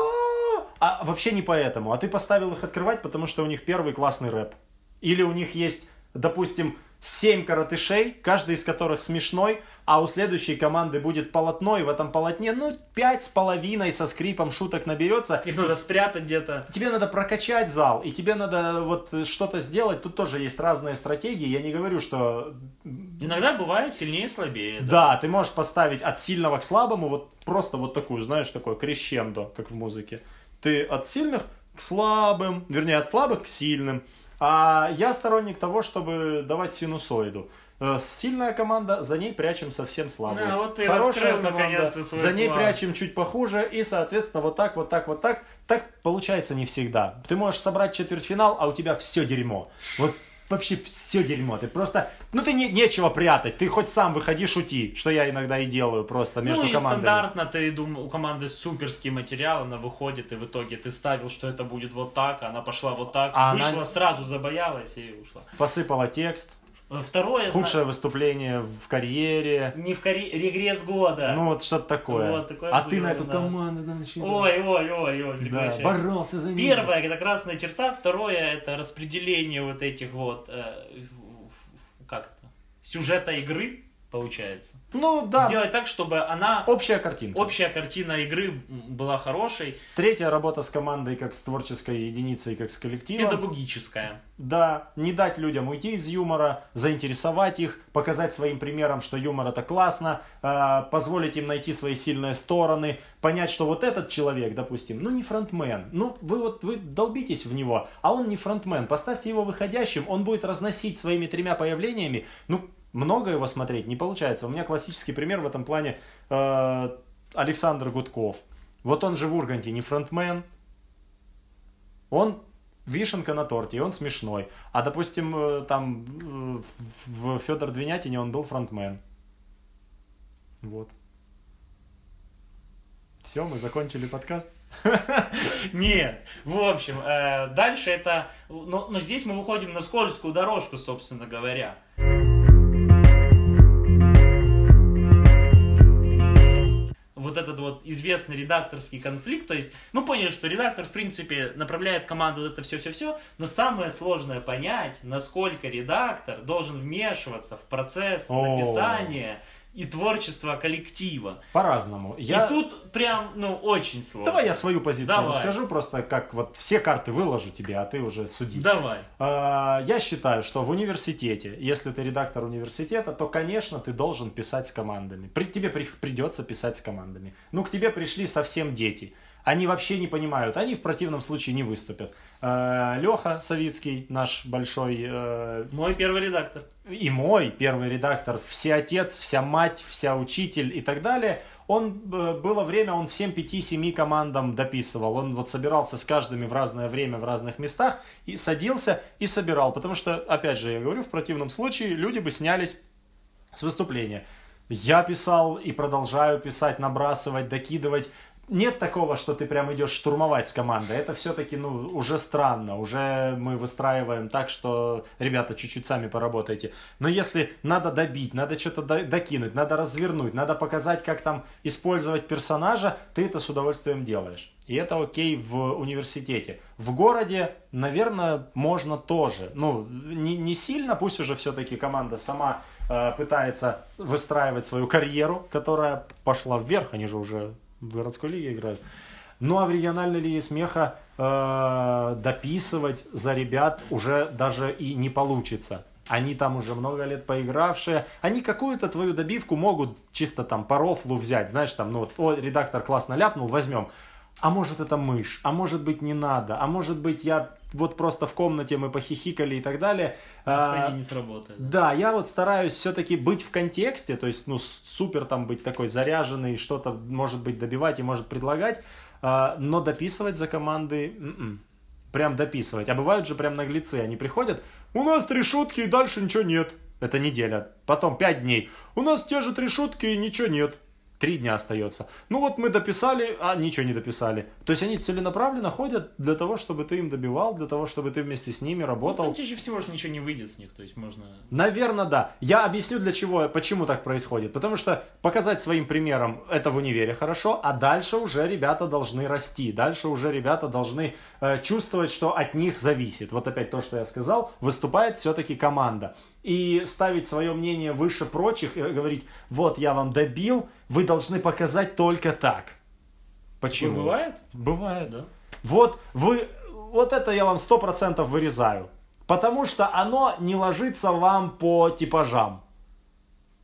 А, А вообще не поэтому. А ты поставил их открывать, потому что у них первый классный рэп. Или у них есть, допустим, семь коротышей, каждый из которых смешной, а у следующей команды будет полотно, и в этом полотне, ну, пять с половиной со скрипом шуток наберется. Их надо спрятать где-то. Тебе надо прокачать зал, и тебе надо вот что-то сделать. Тут тоже есть разные стратегии. Я не говорю, что Иногда бывает сильнее и слабее. да, ты можешь поставить от сильного к слабому вот просто вот такую, знаешь, такое крещендо, как в музыке. Ты от сильных к слабым, вернее, от слабых к сильным. А я сторонник того, чтобы давать синусоиду. Э, Сильная команда, за ней прячем совсем слабую. Да, вот ты Хорошая свой за ней план. прячем чуть похуже, и, соответственно, вот так, вот так, вот так. Так получается не всегда. Ты можешь собрать четвертьфинал, а у тебя все дерьмо. Вот вообще все дерьмо. Ты просто, ну ты не, нечего прятать. Ты хоть сам выходи, шути, что я иногда и делаю просто между ну и командами. стандартно ты думал, у команды суперский материал, она выходит, и в итоге ты ставил, что это будет вот так, она пошла вот так, А вышла, она- сразу забоялась и ушла. Посыпала текст. Второе, зна- Худшее выступление в карьере. не в карьере, регресс года. Ну вот что-то такое. Вот, такое а ты на эту команду да. Ой, ой, ой, ой, да, прекращай. боролся за нее. Первое это красная черта, второе это распределение вот этих вот э, как это сюжета игры получается. Ну да, Сделать так, чтобы она общая картинка. общая картина игры была хорошей, Третья работа с командой как с творческой единицей, как с коллективом. педагогическая. Да, не дать людям уйти из юмора, заинтересовать их, показать своим примером, что юмор это классно, э, позволить им найти свои сильные стороны, понять, что вот этот человек, допустим, ну не фронтмен, ну вы вот вы долбитесь в него, а он не фронтмен, поставьте его выходящим, он будет разносить своими тремя появлениями, ну много его смотреть не получается. У меня классический пример в этом плане э, Александр Гудков. Вот он же в Урганте не фронтмен, он вишенка на торте, и он смешной. А, допустим, э, там э, в Федор Двинятине он был фронтмен. Вот. Все, мы закончили подкаст. *laughs* Нет, в общем, э, дальше это, но, но здесь мы выходим на скользкую дорожку, собственно говоря. Вот этот вот известный редакторский конфликт, то есть мы поняли, что редактор, в принципе, направляет команду вот это все-все-все, но самое сложное понять, насколько редактор должен вмешиваться в процесс О. и творчество коллектива. По-разному. Я... И тут прям, ну, очень сложно. Давай я свою позицию Давай. расскажу, просто как вот все карты выложу тебе, а ты уже суди. Давай. А, Я считаю, что в университете, если ты редактор университета, то, конечно, ты должен писать с командами. При- Тебе при- придется писать с командами. Ну, к тебе пришли совсем дети. Они вообще не понимают, они в противном случае не выступят. Леха Савицкий, наш большой э, Мой первый редактор. и мой первый редактор, все отец, вся мать, вся учитель и так далее, он, э, было время, он всем 5-7 командам дописывал. Он вот собирался с каждыми в разное время, в разных местах и садился и собирал. Потому что, опять же, я говорю, в противном случае люди бы снялись с выступления. Я писал и продолжаю писать, набрасывать, докидывать. Нет такого, что ты прям идешь штурмовать с командой. Это все-таки, ну, уже странно. Уже мы выстраиваем так, что, ребята, чуть-чуть сами поработайте. Но если надо добить, надо что-то до- докинуть, надо развернуть, надо показать, как там использовать персонажа, ты это с удовольствием делаешь. И это окей в университете. В городе, наверное, можно тоже. Ну, не, не сильно, пусть уже все-таки команда сама э, пытается выстраивать свою карьеру, которая пошла вверх, они же уже в городской лиге играют. Ну а в региональной лиге смеха э, дописывать за ребят уже даже и не получится. Они там уже много лет поигравшие. Они какую-то твою добивку могут чисто там по рофлу взять. Знаешь, там, ну вот, о, редактор классно ляпнул, возьмем. А может это мышь, а может быть не надо, а может быть я вот просто в комнате мы похихикали и так далее. А, не сработает. да, я вот стараюсь все-таки быть в контексте, то есть, ну, супер там быть такой заряженный, что-то, может быть, добивать и может предлагать, а, но дописывать за команды, м-м. прям дописывать. А бывают же прям наглецы, они приходят, у нас три шутки и дальше ничего нет. Это неделя. Потом пять дней. У нас те же три шутки и ничего нет. Три дня остается. Ну вот мы дописали, а ничего не дописали. То есть они целенаправленно ходят для того, чтобы ты им добивал, для того, чтобы ты вместе с ними Ну, работал. там чаще всего же ничего не выйдет с них, то есть можно... Наверное, да. Я объясню для чего, почему так происходит. Потому что показать своим примером это в универе хорошо, а дальше уже ребята должны расти. Дальше уже ребята должны э, чувствовать, что от них зависит. Вот опять то, что я сказал, выступает все-таки команда. И ставить свое мнение выше прочих и говорить, вот я вам добил, вы должны показать только так. Почему? Такое бывает? Бывает. Да. Вот вы, вот это я вам сто процентов вырезаю, потому что оно не ложится вам по типажам.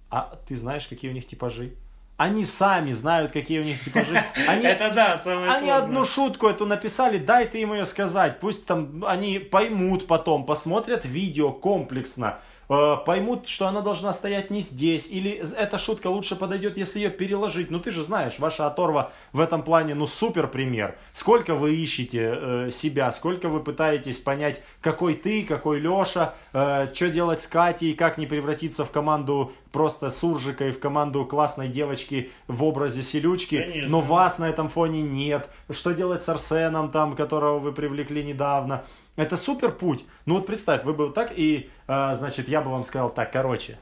А ты знаешь, какие у них типажи? Они сами знают, какие у них типажи. *laughs* Они, Это да, самое они сложное. одну шутку эту написали, дай ты им ее сказать. Пусть там они поймут потом, посмотрят видео комплексно, поймут, что она должна стоять не здесь, или эта шутка лучше подойдет, если ее переложить. Ну ты же знаешь, ваша оторва в этом плане, ну супер пример. Сколько вы ищете э, себя, сколько вы пытаетесь понять, какой ты, какой Леша, что делать с Катей, как не превратиться в команду просто суржика и в команду классной девочки в образе селючки, Конечно. но вас на этом фоне нет. Что делать с Арсеном, там, которого вы привлекли недавно? Это супер путь. Ну вот представь, вы бы вот так и, э, значит, я бы вам сказал так, короче.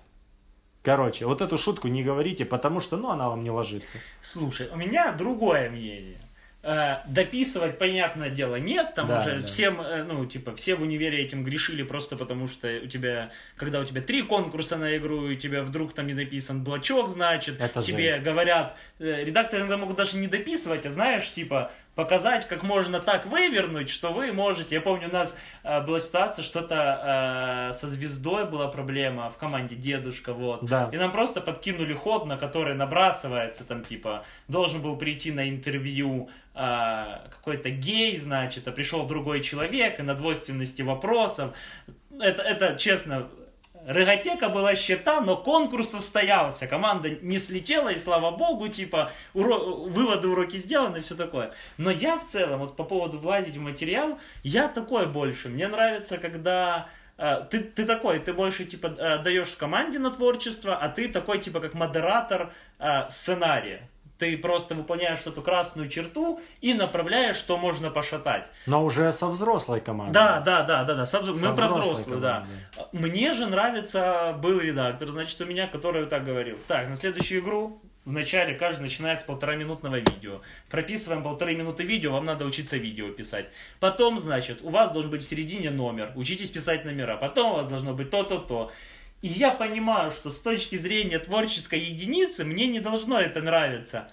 Короче, вот эту шутку не говорите, потому что, ну, она вам не ложится. Слушай, у меня другое мнение. Э, дописывать, понятное дело, нет, там Да, уже да. всем, э, ну, типа, все в универе этим грешили просто потому, что у тебя, когда у тебя три конкурса на игру, и у тебя вдруг там не написан блочок, значит, Это тебе жесть. говорят, э, редакторы иногда могут даже не дописывать, а знаешь, типа, показать, как можно так вывернуть, что вы можете. Я помню, у нас э, была ситуация, что-то э, со звездой была проблема в команде дедушка, вот. Да. И нам просто подкинули ход, на который набрасывается, там, типа, должен был прийти на интервью а, какой-то гей, значит, а пришел другой человек, и на двойственности вопросов. Это, это честно, Рыготека была счета, но конкурс состоялся. Команда не слетела, и слава богу, типа, уро- выводы, уроки сделаны, все такое. Но я в целом, вот по поводу влазить в материал, я такой больше. Мне нравится, когда э, ты, ты такой, ты больше, типа, э, даешь команде на творчество, а ты такой, типа, как модератор э, сценария. Ты просто выполняешь эту красную черту и направляешь, что можно пошатать. Но уже со взрослой командой. Да, да, да, да, да. Со Со Мы про взрослую, да. Мне же нравится был редактор, значит, у меня, который так говорил. Так, на следующую игру вначале каждый начинает с полтора минутного видео. Прописываем полторы минуты видео, вам надо учиться видео писать. Потом, значит, у вас должен быть в середине номер. Учитесь писать номера. Потом у вас должно быть то-то-то. И я понимаю, что с точки зрения творческой единицы мне не должно это нравиться.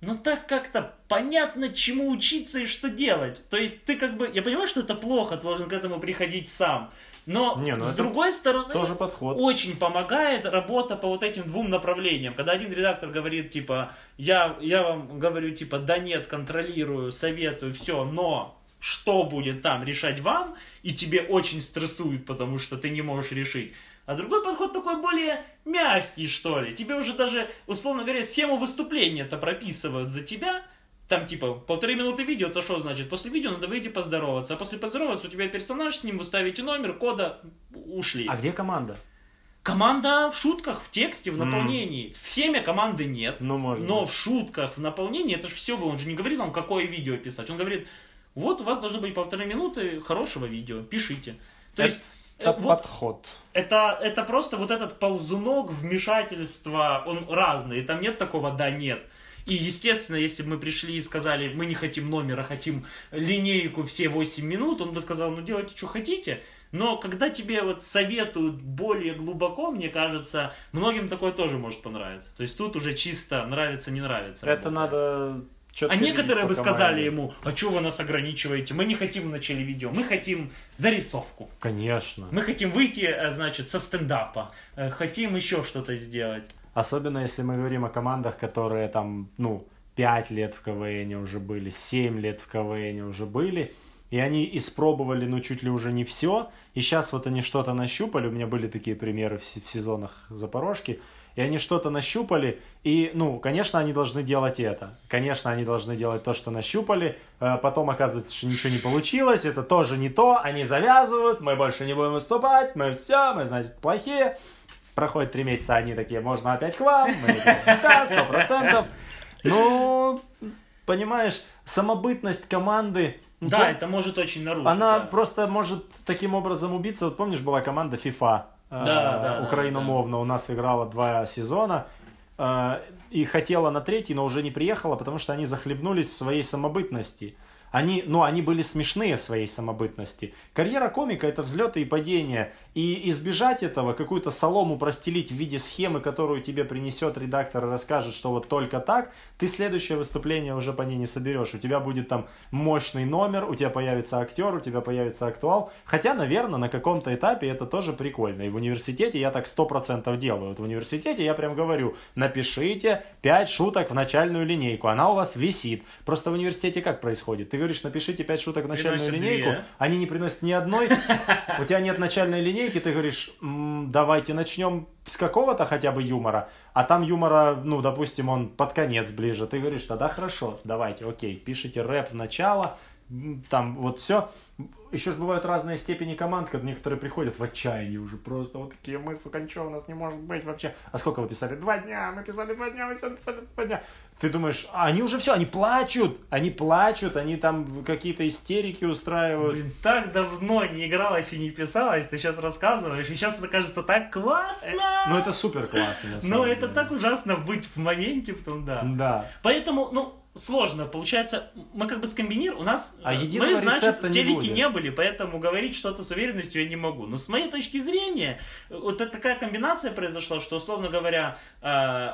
Но так как-то понятно, чему учиться и что делать. То есть ты как бы... Я понимаю, что это плохо, ты должен к этому приходить сам. Но Не, ну с другой стороны, Тоже подход. очень помогает работа по вот этим двум направлениям. Когда один редактор говорит, типа, я, я вам говорю, типа, да нет, контролирую, советую, все, но что будет там, решать вам, и тебе очень стрессует, потому что ты не можешь решить. А другой подход такой более мягкий, что ли. Тебе уже даже, условно говоря, схему выступления-то прописывают за тебя. Там типа полторы минуты видео, то что значит? После видео надо выйти поздороваться. А после поздороваться у тебя персонаж, с ним вы ставите номер, кода, ушли. А где команда? Команда в шутках, в тексте, в наполнении. В схеме команды нет. Ну, может Но быть. в шутках, в наполнении, это же все было. Он же не говорит вам, какое видео писать. Он говорит, вот у вас должно быть полторы минуты хорошего видео, пишите. То Это есть, Это вот подход. это, это просто вот этот ползунок вмешательства, он разный. Там нет такого «да», «нет». И, естественно, если бы мы пришли и сказали, мы не хотим номера, хотим линейку все 8 минут, он бы сказал, ну делайте, что хотите. Но когда тебе вот советуют более глубоко, мне кажется, многим такое тоже может понравиться. То есть тут уже чисто нравится, не нравится. Это работает. надо четко А некоторые бы сказали команде. ему, а что вы нас ограничиваете? Мы не хотим в начале видео, мы хотим зарисовку. Конечно. Мы хотим выйти, э, значит, со стендапа. Э, Хотим еще что-то сделать. Особенно если мы говорим о командах, которые там, ну, 5 лет в КВН уже были, 7 лет в КВН уже были, и они испробовали, ну, чуть ли уже не все, и сейчас вот они что-то нащупали, у меня были такие примеры в сезонах Запорожки, и они что-то нащупали, и, ну, конечно, они должны делать это. Конечно, они должны делать то, что нащупали. Э, Потом оказывается, что ничего не получилось, это тоже не то, они завязывают, мы больше не будем выступать, мы все, мы, значит, плохие. Проходит три месяца, они такие, можно опять к вам? Мы такие, да, сто процентов. Ну, понимаешь, самобытность команды... ну, Да, пом- это может очень нарушить. Она да. просто может таким образом убиться. Вот помнишь, была команда FIFA, э, Да, да, да, украиномовно, у нас играла два сезона, э, и хотела на третий, но уже не приехала, потому что они захлебнулись в своей самобытности. Они, ну, они были смешные в своей самобытности. Карьера комика это взлеты и падения. И избежать этого, какую-то солому простелить в виде схемы, которую тебе принесет редактор и расскажет, что вот только так, ты следующее выступление уже по ней не соберешь. У тебя будет там мощный номер, у тебя появится актер, у тебя появится актуал. Хотя, наверное, на каком-то этапе это тоже прикольно. И в университете я так 100% делаю. Вот в университете я прям говорю, напишите 5 шуток в начальную линейку, она у вас висит. Просто в университете как происходит? Ты говоришь, напишите 5 шуток в начальную Приносят линейку, две. они не приносят ни одной, у тебя нет начальной линейки, ты говоришь, «М, давайте начнем с какого-то хотя бы юмора, а там юмора, ну, допустим, он под конец ближе, ты говоришь, тогда хорошо, давайте, окей, пишите рэп в начало, там вот все. Еще же бывают разные степени команд, когда некоторые приходят в отчаянии уже просто вот такие, мы, сука, ничего у нас не может быть вообще. А сколько вы писали? Два дня, мы писали два дня, мы все писали два дня. Ты думаешь, а они уже все, они плачут, они плачут, они там какие-то истерики устраивают. Блин, так давно не игралась и не писалась, ты сейчас рассказываешь, и сейчас это кажется так классно. Ну это супер классно, на самом Но это так ужасно быть в моменте, потом да. Да. Поэтому, ну, сложно. Получается, мы как бы скомбинировали. У нас А э, мы, значит, в не телеке будет. не были, поэтому говорить что-то с уверенностью я не могу. Но с моей точки зрения, вот это такая комбинация произошла, что, условно говоря, э,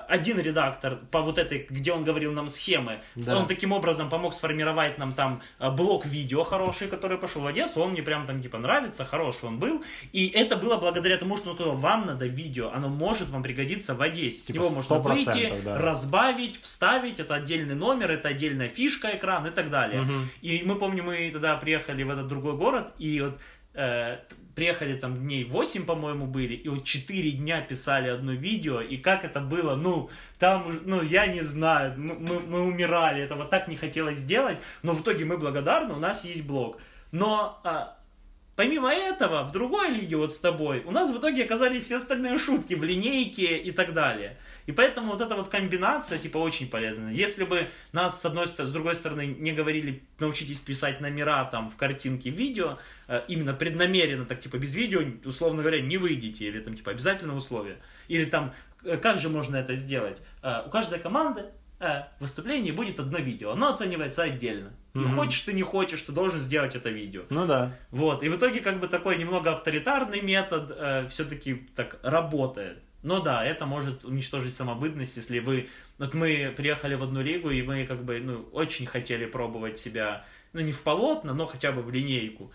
один редактор по вот этой, где он говорил нам схемы, Да. он таким образом помог сформировать нам там э, блок видео хороший, который пошел в Одессу, он мне прям там типа нравится, хороший он был. И это было благодаря тому, что он сказал, вам надо видео, оно может вам пригодиться в Одессе. С Типа него можно 100%, выйти, да. разбавить, вставить, это отдельный номер, это отдельная фишка, экран и так далее. Мгм. И мы помним, мы тогда приехали в этот другой город, и вот э, приехали там дней 8, по-моему, были, и вот 4 дня писали одно видео, и как это было, ну, там, ну, я не знаю, мы, мы- умирали, этого так не хотелось сделать, но в итоге мы благодарны, у нас есть блог. Но а, Помимо этого, в другой лиге вот с тобой, у нас в итоге оказались все остальные шутки в линейке и так далее. И поэтому вот эта вот комбинация, типа, очень полезная. Если бы нас, с одной стороны, с другой стороны, не говорили, научитесь писать номера там в картинке видео, э, именно преднамеренно, так, типа, без видео, условно говоря, не выйдете, или там, типа, обязательное условие. Или там, э, как же можно это сделать? Э, У каждой команды э, выступлении будет одно видео. Оно оценивается отдельно. Мгм. хочешь ты не хочешь, ты должен сделать это видео. Ну да. Вот, и в итоге как бы такой немного авторитарный метод все-таки так работает. Но да, это может уничтожить самобытность, если вы... Вот мы приехали в одну лигу, и мы как бы, ну, очень хотели пробовать себя, ну, не в полотна, но хотя бы в линейку.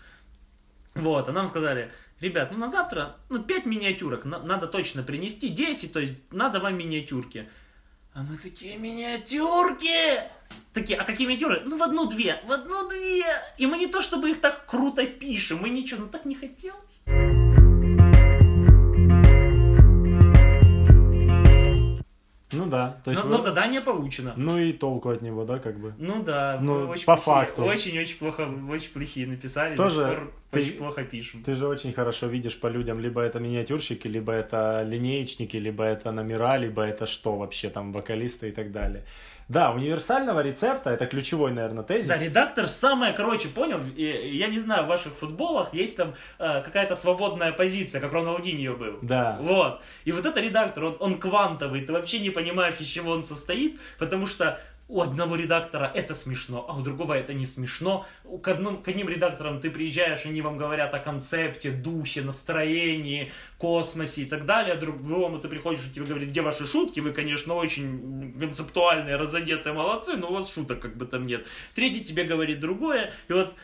Вот, а нам сказали, ребят, ну, на завтра, ну, 5 миниатюрок на- надо точно принести, 10, то есть надо вам миниатюрки. А мы такие, миниатюрки! Такие, а какие миниатюры? Ну, в одну-две, в одну-две. И мы не то, чтобы их так круто пишем, мы ничего, ну так не хотелось. Ну да. То есть Но, вы- но задание получено. Ну и толку от него, да, как бы. Ну да, Ну, мы очень по плохие- факту. Очень-очень плохо, очень плохие написали, Тоже ты- очень плохо пишем. Ты же очень хорошо видишь по людям, либо это миниатюрщики, либо это линеечники, либо это номера, либо это что вообще там, вокалисты и так далее. Да, универсального рецепта, это ключевой, наверное, тезис. Да, редактор самое, короче, понял, я не знаю, в ваших футболах есть там э, какая-то свободная позиция, как Роналдиньо был. Да. Вот. И вот это редактор, он, он квантовый, ты вообще не понимаешь, из чего он состоит, потому что у одного редактора это смешно, а у другого это не смешно. К, одним, к одним редакторам ты приезжаешь, они вам говорят о концепте, духе, настроении, космосе и так далее. А другому ты приходишь, и тебе говорят, где ваши шутки? Вы, конечно, очень концептуальные, разодетые, молодцы, но у вас шуток как бы там нет. Третий тебе говорит другое. И вот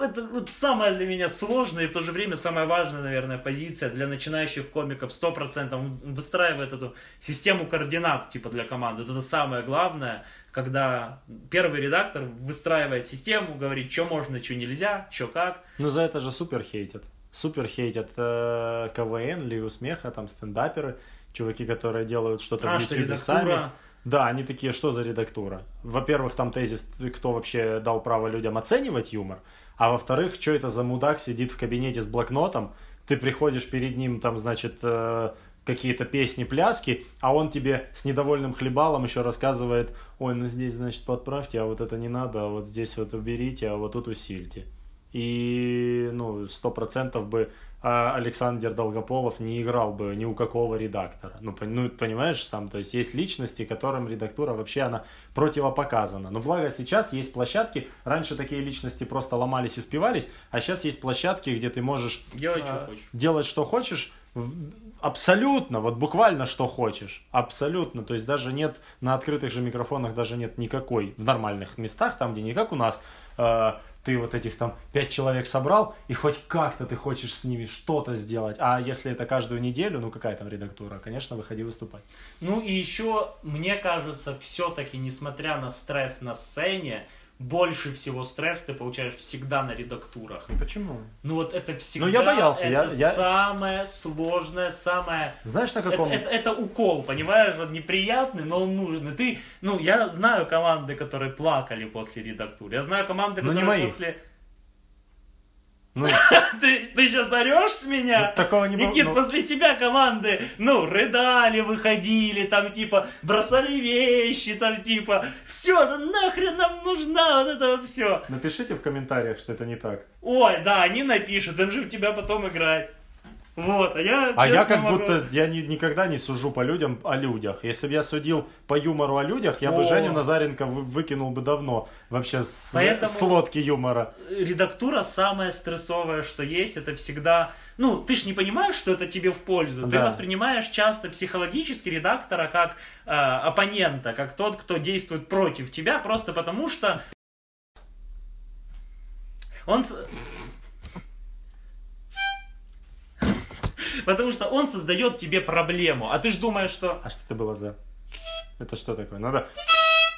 это вот самая для меня сложная и в то же время самая важная, наверное, позиция для начинающих комиков 100%. Он выстраивает эту систему координат типа для команды. Вот это самое главное, когда первый редактор выстраивает систему, говорит, что можно, что нельзя, что как. Ну за это же супер хейтят. Супер хейтят э, КВН, Лигу смеха, там стендаперы, чуваки, которые делают что-то А, в что Ютубе сами. Да, они такие, что за редактура? Во-первых, там тезис, кто вообще дал право людям оценивать юмор, а во-вторых, что это за мудак сидит в кабинете с блокнотом, ты приходишь перед ним, там, значит, э, какие-то песни, пляски, а он тебе с недовольным хлебалом еще рассказывает, ой, ну здесь, значит, подправьте, а вот это не надо, а вот здесь вот уберите, а вот тут усильте. И, ну, сто процентов бы Александр Долгополов не играл бы ни у какого редактора. Ну, ну, понимаешь сам, то есть есть личности, которым редактура вообще она противопоказана. Но благо сейчас есть площадки, раньше такие личности просто ломались и спивались, а сейчас есть площадки, где ты можешь Делай, а, что хочешь. делать, что хочешь, абсолютно, вот буквально что хочешь, абсолютно, то есть даже нет, на открытых же микрофонах даже нет никакой, в нормальных местах, там, где не как у нас, э, ты вот этих там пять человек собрал, и хоть как-то ты хочешь с ними что-то сделать, а если это каждую неделю, ну какая там редактура, конечно, выходи выступать. Ну и еще, мне кажется, все-таки, несмотря на стресс на сцене, больше всего стресс ты получаешь всегда на редактурах. Почему? Ну вот это всегда я боялся, я- это я- самое сложное, самое... Знаешь, на Это, каком... это- это укол, понимаешь, он неприятный, но он нужен. И ты, ну, я знаю команды, которые плакали после редактуры. Я знаю команды, Но не которые мои. после... Ну, *laughs* Ты, ты сейчас орешь с меня? такого не было. Никит, ну, после тебя команды, ну, рыдали, выходили, там, типа, бросали вещи, там, типа, все, да нахрен нам нужна вот это вот все. Напишите в комментариях, что это не так. Ой, да, они напишут, им же в тебя потом играть. Вот, а я А я как могу- будто, я ни- никогда не сужу по людям о людях. Если бы я судил по юмору о людях, я бы О. Женю Назаренко вы- выкинул бы давно. Вообще с, Поэтому- с лодки юмора. редактура самое стрессовое, что есть, это всегда... Ну, ты ж не понимаешь, что это тебе в пользу. Ты Да. воспринимаешь часто психологически редактора как э, оппонента, как тот, кто действует против тебя, просто потому что он... Потому что он создает тебе проблему, а ты ж думаешь, что... А что это было за... Это что такое? Надо...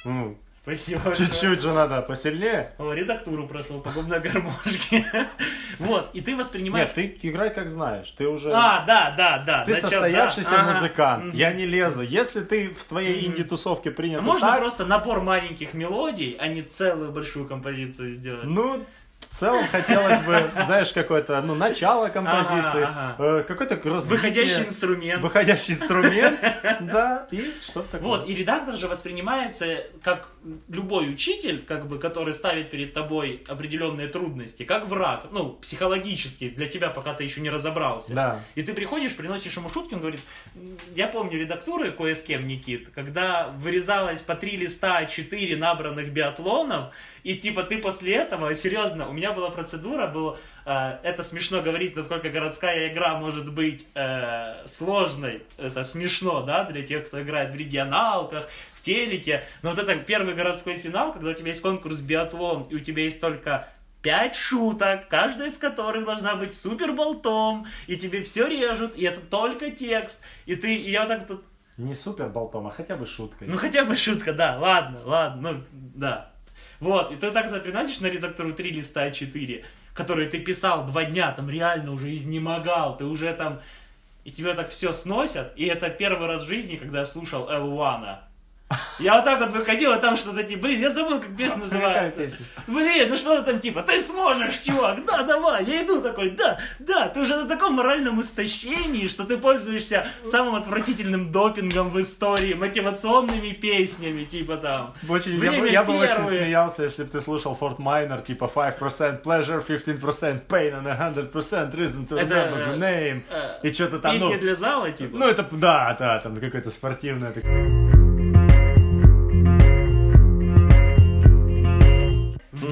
Ну, Спасибо. чуть-чуть же надо посильнее. О, редактуру прошел по губной гармошке. *laughs* Вот, и ты воспринимаешь... Нет, ты играй как знаешь. Ты уже... А, да, да, да. Ты насчет- состоявшийся да, ага. музыкант. Мгм. Я не лезу. Если ты в твоей инди-тусовке принят А можно так, просто набор маленьких мелодий, а не целую большую композицию сделать? ну, В целом хотелось бы, знаешь, какое-то, ну, начало композиции, Ага, э, какой-то развитие. Выходящий инструмент. Выходящий инструмент, *laughs* да, и что-то такое. Вот, и редактор же воспринимается как любой учитель, как бы, который ставит перед тобой определенные трудности, как враг, ну, психологически, для тебя, пока ты еще не разобрался. Да. И ты приходишь, приносишь ему шутки, он говорит, «М, я помню редактуры кое с кем, Никит, когда вырезалось по три листа, четыре набранных биатлонов, и типа ты после этого, серьезно, у меня была процедура, было, э, это смешно говорить, насколько городская игра может быть э, сложной, это смешно, да, для тех, кто играет в регионалках, в телеке, но вот это первый городской финал, когда у тебя есть конкурс биатлон, и у тебя есть только пять шуток, каждая из которых должна быть супер болтом, и тебе все режут, и это только текст, и ты, и я вот так тут, Не супер болтом, а хотя бы шуткой. ну хотя бы шутка, да, ладно, ладно, ну, да. Вот, и ты так вот приносишь на редактору три листа А4, которые ты писал два дня, там реально уже изнемогал, ты уже там, и тебя так все сносят, и это первый раз в жизни, когда я слушал Элуана. Я вот так вот выходил, а там что-то типа, блин, я забыл, как песня Какая называется. песня? Блин, ну что ты там типа, ты сможешь, чувак, да, давай, я иду такой, да, да, ты уже на таком моральном истощении, что ты пользуешься самым отвратительным допингом в истории, мотивационными песнями, типа там. Очень, я, бы, я бы очень смеялся, если бы ты слушал Форт Майнер, типа 5% pleasure, 15% pain and 100% reason to remember the э, name. э, И что-то там, Песни ну, для зала, типа. ну это, да, да, там какое-то спортивное.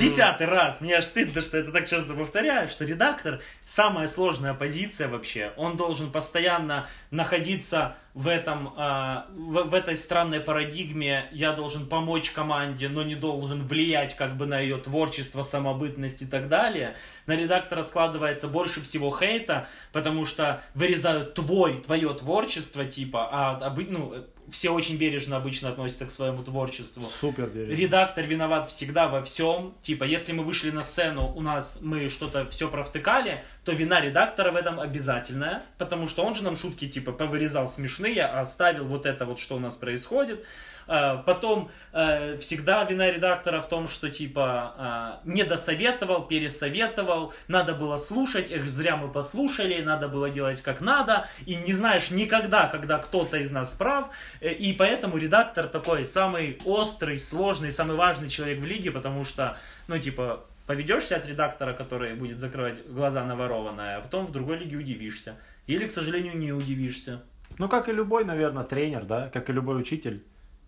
Десятый раз. Мне аж стыдно, что это так часто повторяю, что редактор самая сложная позиция вообще. Он должен постоянно находиться в этом, а, в, в этой странной парадигме. Я должен помочь команде, но не должен влиять как бы на ее творчество, самобытность и так далее. На редактора складывается больше всего хейта, потому что вырезают твой, твое творчество, типа, а обы- ну, э, все очень бережно обычно относятся к своему творчеству. Супер бережно. Редактор виноват всегда во всем. Типа, если мы вышли на сцену, у нас мы что-то все провтыкали, то вина редактора в этом обязательная, потому что он же нам шутки типа повырезал смешные, а оставил вот это вот, что у нас происходит. А, Потом э, всегда вина редактора в том, что типа а, не досоветовал, пересоветовал, надо было слушать, эх, зря мы послушали, надо было делать как надо, и не знаешь никогда, когда кто-то из нас прав, Э, и поэтому редактор такой самый острый, сложный, самый важный человек в лиге, потому что, ну типа, поведешься от редактора, который будет закрывать глаза на ворованное, а потом в другой лиге удивишься. Или, к сожалению, не удивишься. Ну, как и любой, наверное, тренер, да, как и любой учитель.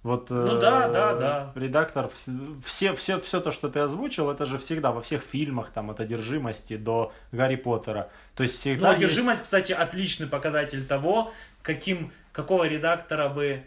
Вот, Ну э, да, да, да. Редактор, вс- все, все, все то, что ты озвучил, это же всегда во всех фильмах, там, от одержимости до Гарри Поттера. То есть Ну, всегда есть- одержимость, кстати, отличный показатель того, каким, какого редактора бы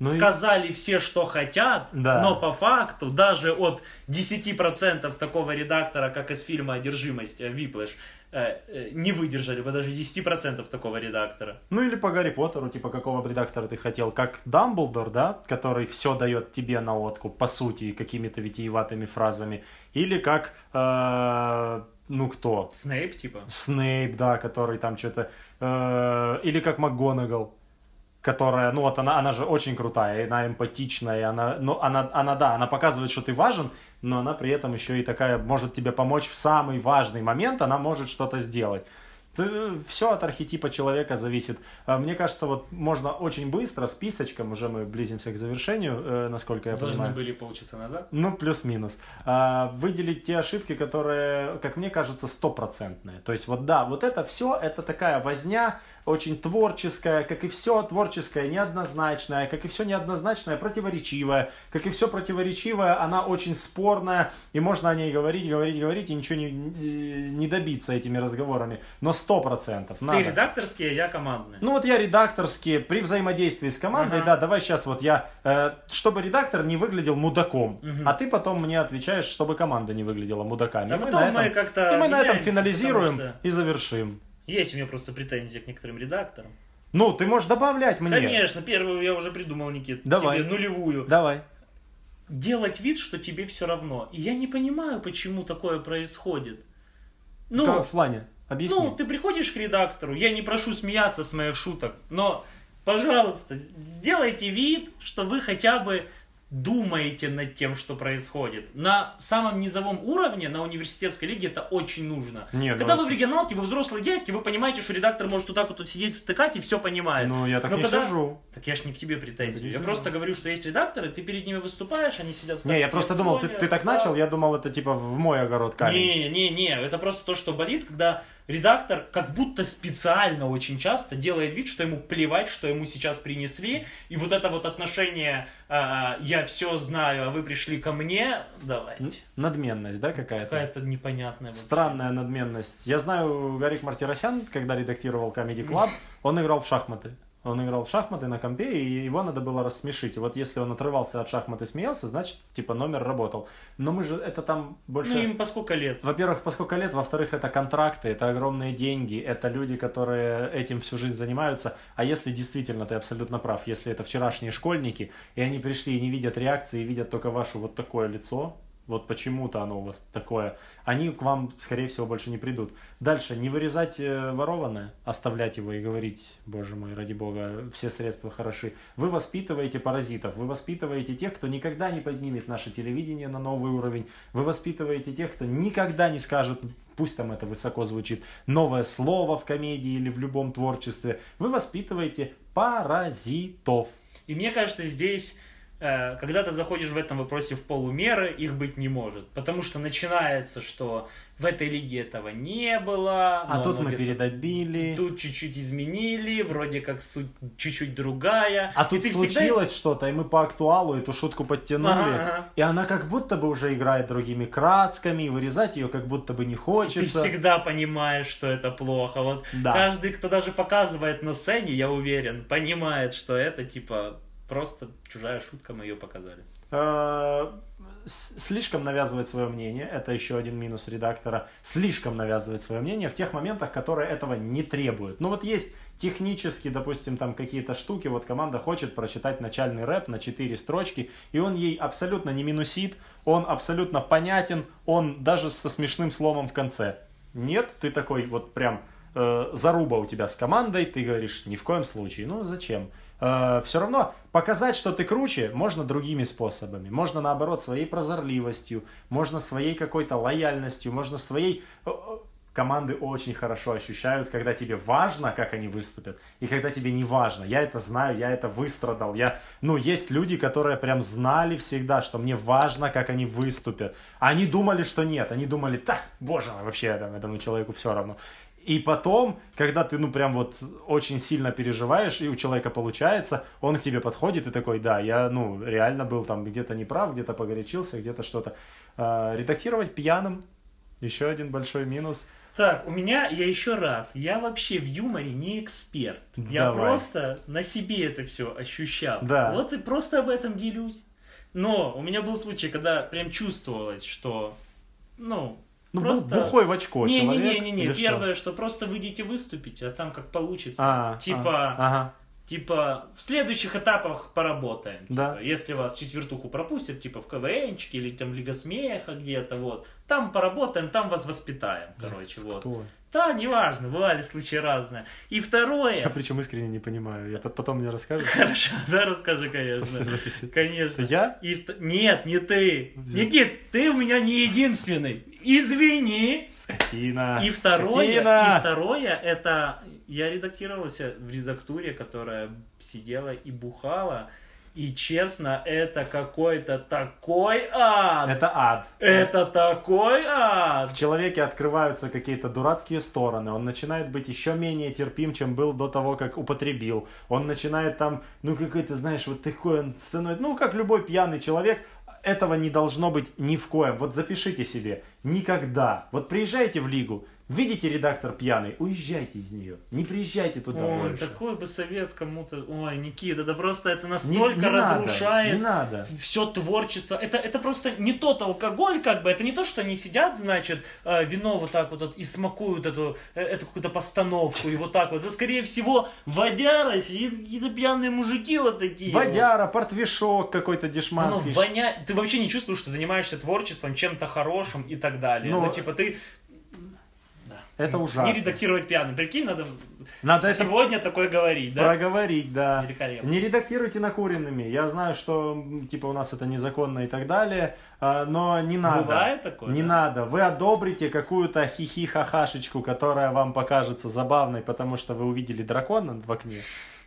Ну и- сказали все, что хотят, Да. но по факту даже от 10% такого редактора, как из фильма «Одержимость» э, Whiplash, э, э, не выдержали бы даже 10% такого редактора. Ну или по Гарри Поттеру, типа какого редактора ты хотел, как Дамблдор, да, который все дает тебе на откуп, по сути, какими-то витиеватыми фразами, или как, э, ну кто, Снейп, типа. Снейп, да, который там что-то, э, или как МакГонагал, которая, ну вот она, она же очень крутая, она эмпатичная, она, ну она, она, да, она показывает, что ты важен, но она при этом еще и такая, может тебе помочь в самый важный момент, она может что-то сделать. Все от архетипа человека зависит. А, Мне кажется, вот можно очень быстро, списочком, уже мы близимся к завершению, э, насколько я Должны понимаю. были полчаса назад. Ну, плюс-минус. А, выделить те ошибки, которые, как мне кажется, стопроцентные. То есть, вот да, вот это все, это такая возня, очень творческая, как и все творческое, неоднозначное, как и все неоднозначное, противоречивое, как и все противоречивое, она очень спорная, и можно о ней говорить, говорить, говорить, и ничего не, не добиться этими разговорами. Но сто процентов Ты надо. редакторский, а я командный. Ну вот я редакторский, при взаимодействии с командой, Ага. да, давай сейчас вот я, э, чтобы редактор не выглядел мудаком, Мгм. а ты потом мне отвечаешь, чтобы команда не выглядела мудаками. А И мы потом на мы этом- как-то и мы на этом финализируем потому и завершим. Есть у меня просто претензии к некоторым редакторам. Ну, ты можешь добавлять мне. Конечно, первую я уже придумал, Никит. Давай. Тебе нулевую. Давай. Делать вид, что тебе все равно. И я не понимаю, почему такое происходит. В Ну, каком плане? Объясни. ну, ты приходишь к редактору, я не прошу смеяться с моих шуток, но, пожалуйста, сделайте вид, что вы хотя бы думаете над тем, что происходит. На самом низовом уровне, на университетской лиге это очень нужно. Не, когда ну- вы в регионалке, вы взрослые дядьки, вы понимаете, что редактор может вот так вот сидеть, втыкать и все понимает. Ну, я так Но не когда- сижу. Так я ж не к тебе претензии. Я не просто говорю, что есть редакторы, ты перед ними выступаешь, они сидят Не, я просто думал, ты, ты так да. начал, я думал, это типа в мой огород камень. Не, не, не, это просто то, что болит, когда редактор как будто специально очень часто делает вид, что ему плевать, что ему сейчас принесли, и вот это вот отношение а, «я все знаю, а вы пришли ко мне», давайте. Надменность, да, какая-то? Какая-то непонятная вообще. Странная надменность. Я знаю, Гарик Мартиросян, когда редактировал Comedy Club, *laughs* он играл в шахматы. Он играл в шахматы на компе, и его надо было рассмешить. И вот если он отрывался от шахмат и смеялся, значит, типа, номер работал. Но мы же, это там больше... Ну, им по сколько лет? Во-первых, по сколько лет, во-вторых, это контракты, это огромные деньги, это люди, которые этим всю жизнь занимаются. А если действительно, ты абсолютно прав, если это вчерашние школьники, и они пришли и не видят реакции, и видят только ваше вот такое лицо, вот почему-то оно у вас такое, они к вам, скорее всего, больше не придут. Дальше, не вырезать э, ворованное, оставлять его и говорить, боже мой, ради бога, все средства хороши. Вы воспитываете паразитов, вы воспитываете тех, кто никогда не поднимет наше телевидение на новый уровень, вы воспитываете тех, кто никогда не скажет, пусть там это высоко звучит, новое слово в комедии или в любом творчестве. Вы воспитываете паразитов. И мне кажется, здесь, когда ты заходишь в этом вопросе в полумеры, их быть не может. Потому что начинается, что в этой лиге этого не было. А тут мы передобили. Тут чуть-чуть изменили, вроде как суть чуть-чуть другая. А И тут ты всегда- случилось что-то, и мы по актуалу эту шутку подтянули. Ага, ага. И она как будто бы уже играет другими красками, и вырезать ее как будто бы не И Ты хочется. всегда понимаешь, что это плохо. Вот Да. каждый, кто даже показывает на сцене, я уверен, понимает, что это типа просто чужая шутка, мы ее показали. Э, Слишком навязывать свое мнение, это еще один минус редактора, слишком навязывать свое мнение в тех моментах, которые этого не требуют. Ну вот есть технически, допустим, там какие-то штуки, вот команда хочет прочитать начальный рэп на 4 строчки, и он ей абсолютно не минусит, он абсолютно понятен, он даже со смешным словом в конце. Нет, ты такой вот прям э, заруба у тебя с командой, ты говоришь, ни в коем случае, ну зачем? Все равно показать, что ты круче, можно другими способами. Можно, наоборот, своей прозорливостью, можно своей какой-то лояльностью, можно своей... э, э, Команды очень хорошо ощущают, когда тебе важно, как они выступят, и когда тебе не важно. Я это знаю, я это выстрадал. Я... Ну, есть люди, которые прям знали всегда, что мне важно, как они выступят. Они думали, что нет. Они думали, да, боже мой, вообще этому человеку все равно. И потом, когда ты, ну, прям вот очень сильно переживаешь, и у человека получается, он к тебе подходит и такой, да, я, ну, реально был там где-то неправ, где-то погорячился, где-то что-то. А, редактировать пьяным, еще один большой минус. Так, у меня, я еще раз, я вообще в юморе не эксперт. Я Давай. просто на себе это все ощущал. Да. Вот и просто об этом делюсь. Но у меня был случай, когда прям чувствовалось, что, ну, Ну, просто... бухой в очко человек. Не-не-не, или что? первое, что просто выйдите выступить, а там как получится. А, типа, а, ага. типа, в следующих этапах поработаем. Типа, Да. Если вас четвертуху пропустят, типа в КВНчике или там Лига Смеха где-то, вот, там поработаем, там вас воспитаем, короче, вот. Кто? Да, неважно, бывали случаи разные. И Я второе... причем искренне не понимаю. Я пот- потом мне расскажешь Хорошо, *laughs* да, расскажи, после конечно. записи. Конечно. Это я? И Нет, не ты. Где? Никит, ты у меня не единственный. Извини. Скотина. И второе, Скотина. и второе, это я редактировался в редактуре, которая сидела и бухала. И честно, это какой-то такой ад. Это ад. Это такой ад. В человеке открываются какие-то дурацкие стороны, он начинает быть еще менее терпим, чем был до того, как употребил. Он начинает там, ну какой-то, знаешь, вот такой он становится, ну как любой пьяный человек, этого не должно быть ни в коем. Вот запишите себе, никогда. Вот приезжайте в лигу, видите редактор пьяный, уезжайте из нее, не приезжайте туда Ой, больше. такой бы совет кому-то. Ой, Никита, это просто это Не- настолько не надо, разрушает не надо. все творчество. Это, это просто не тот алкоголь, как бы. Это не то, что они сидят, значит, э, вино вот так вот, вот и смакуют эту, э, эту какую-то постановку и вот так вот. Это, скорее всего, водяра, сидит какие-то пьяные мужики вот такие. вот. Водяра, портвишок какой-то дешманский. воняет. Ты вообще не чувствуешь, что занимаешься творчеством, чем-то хорошим и так далее. Ну, Ну, типа, ты... Это ужасно. Не редактировать пьяным. Прикинь, надо, Надо это сегодня такое говорить, да? проговорить, да. Великолепно. Не редактируйте накуренными. Я знаю, что типа у нас это незаконно и так далее, а, но не надо. Бывает такое? Не да? надо. Вы одобрите какую-то хихи-хахашечку, которая вам покажется забавной, потому что вы увидели дракона в окне.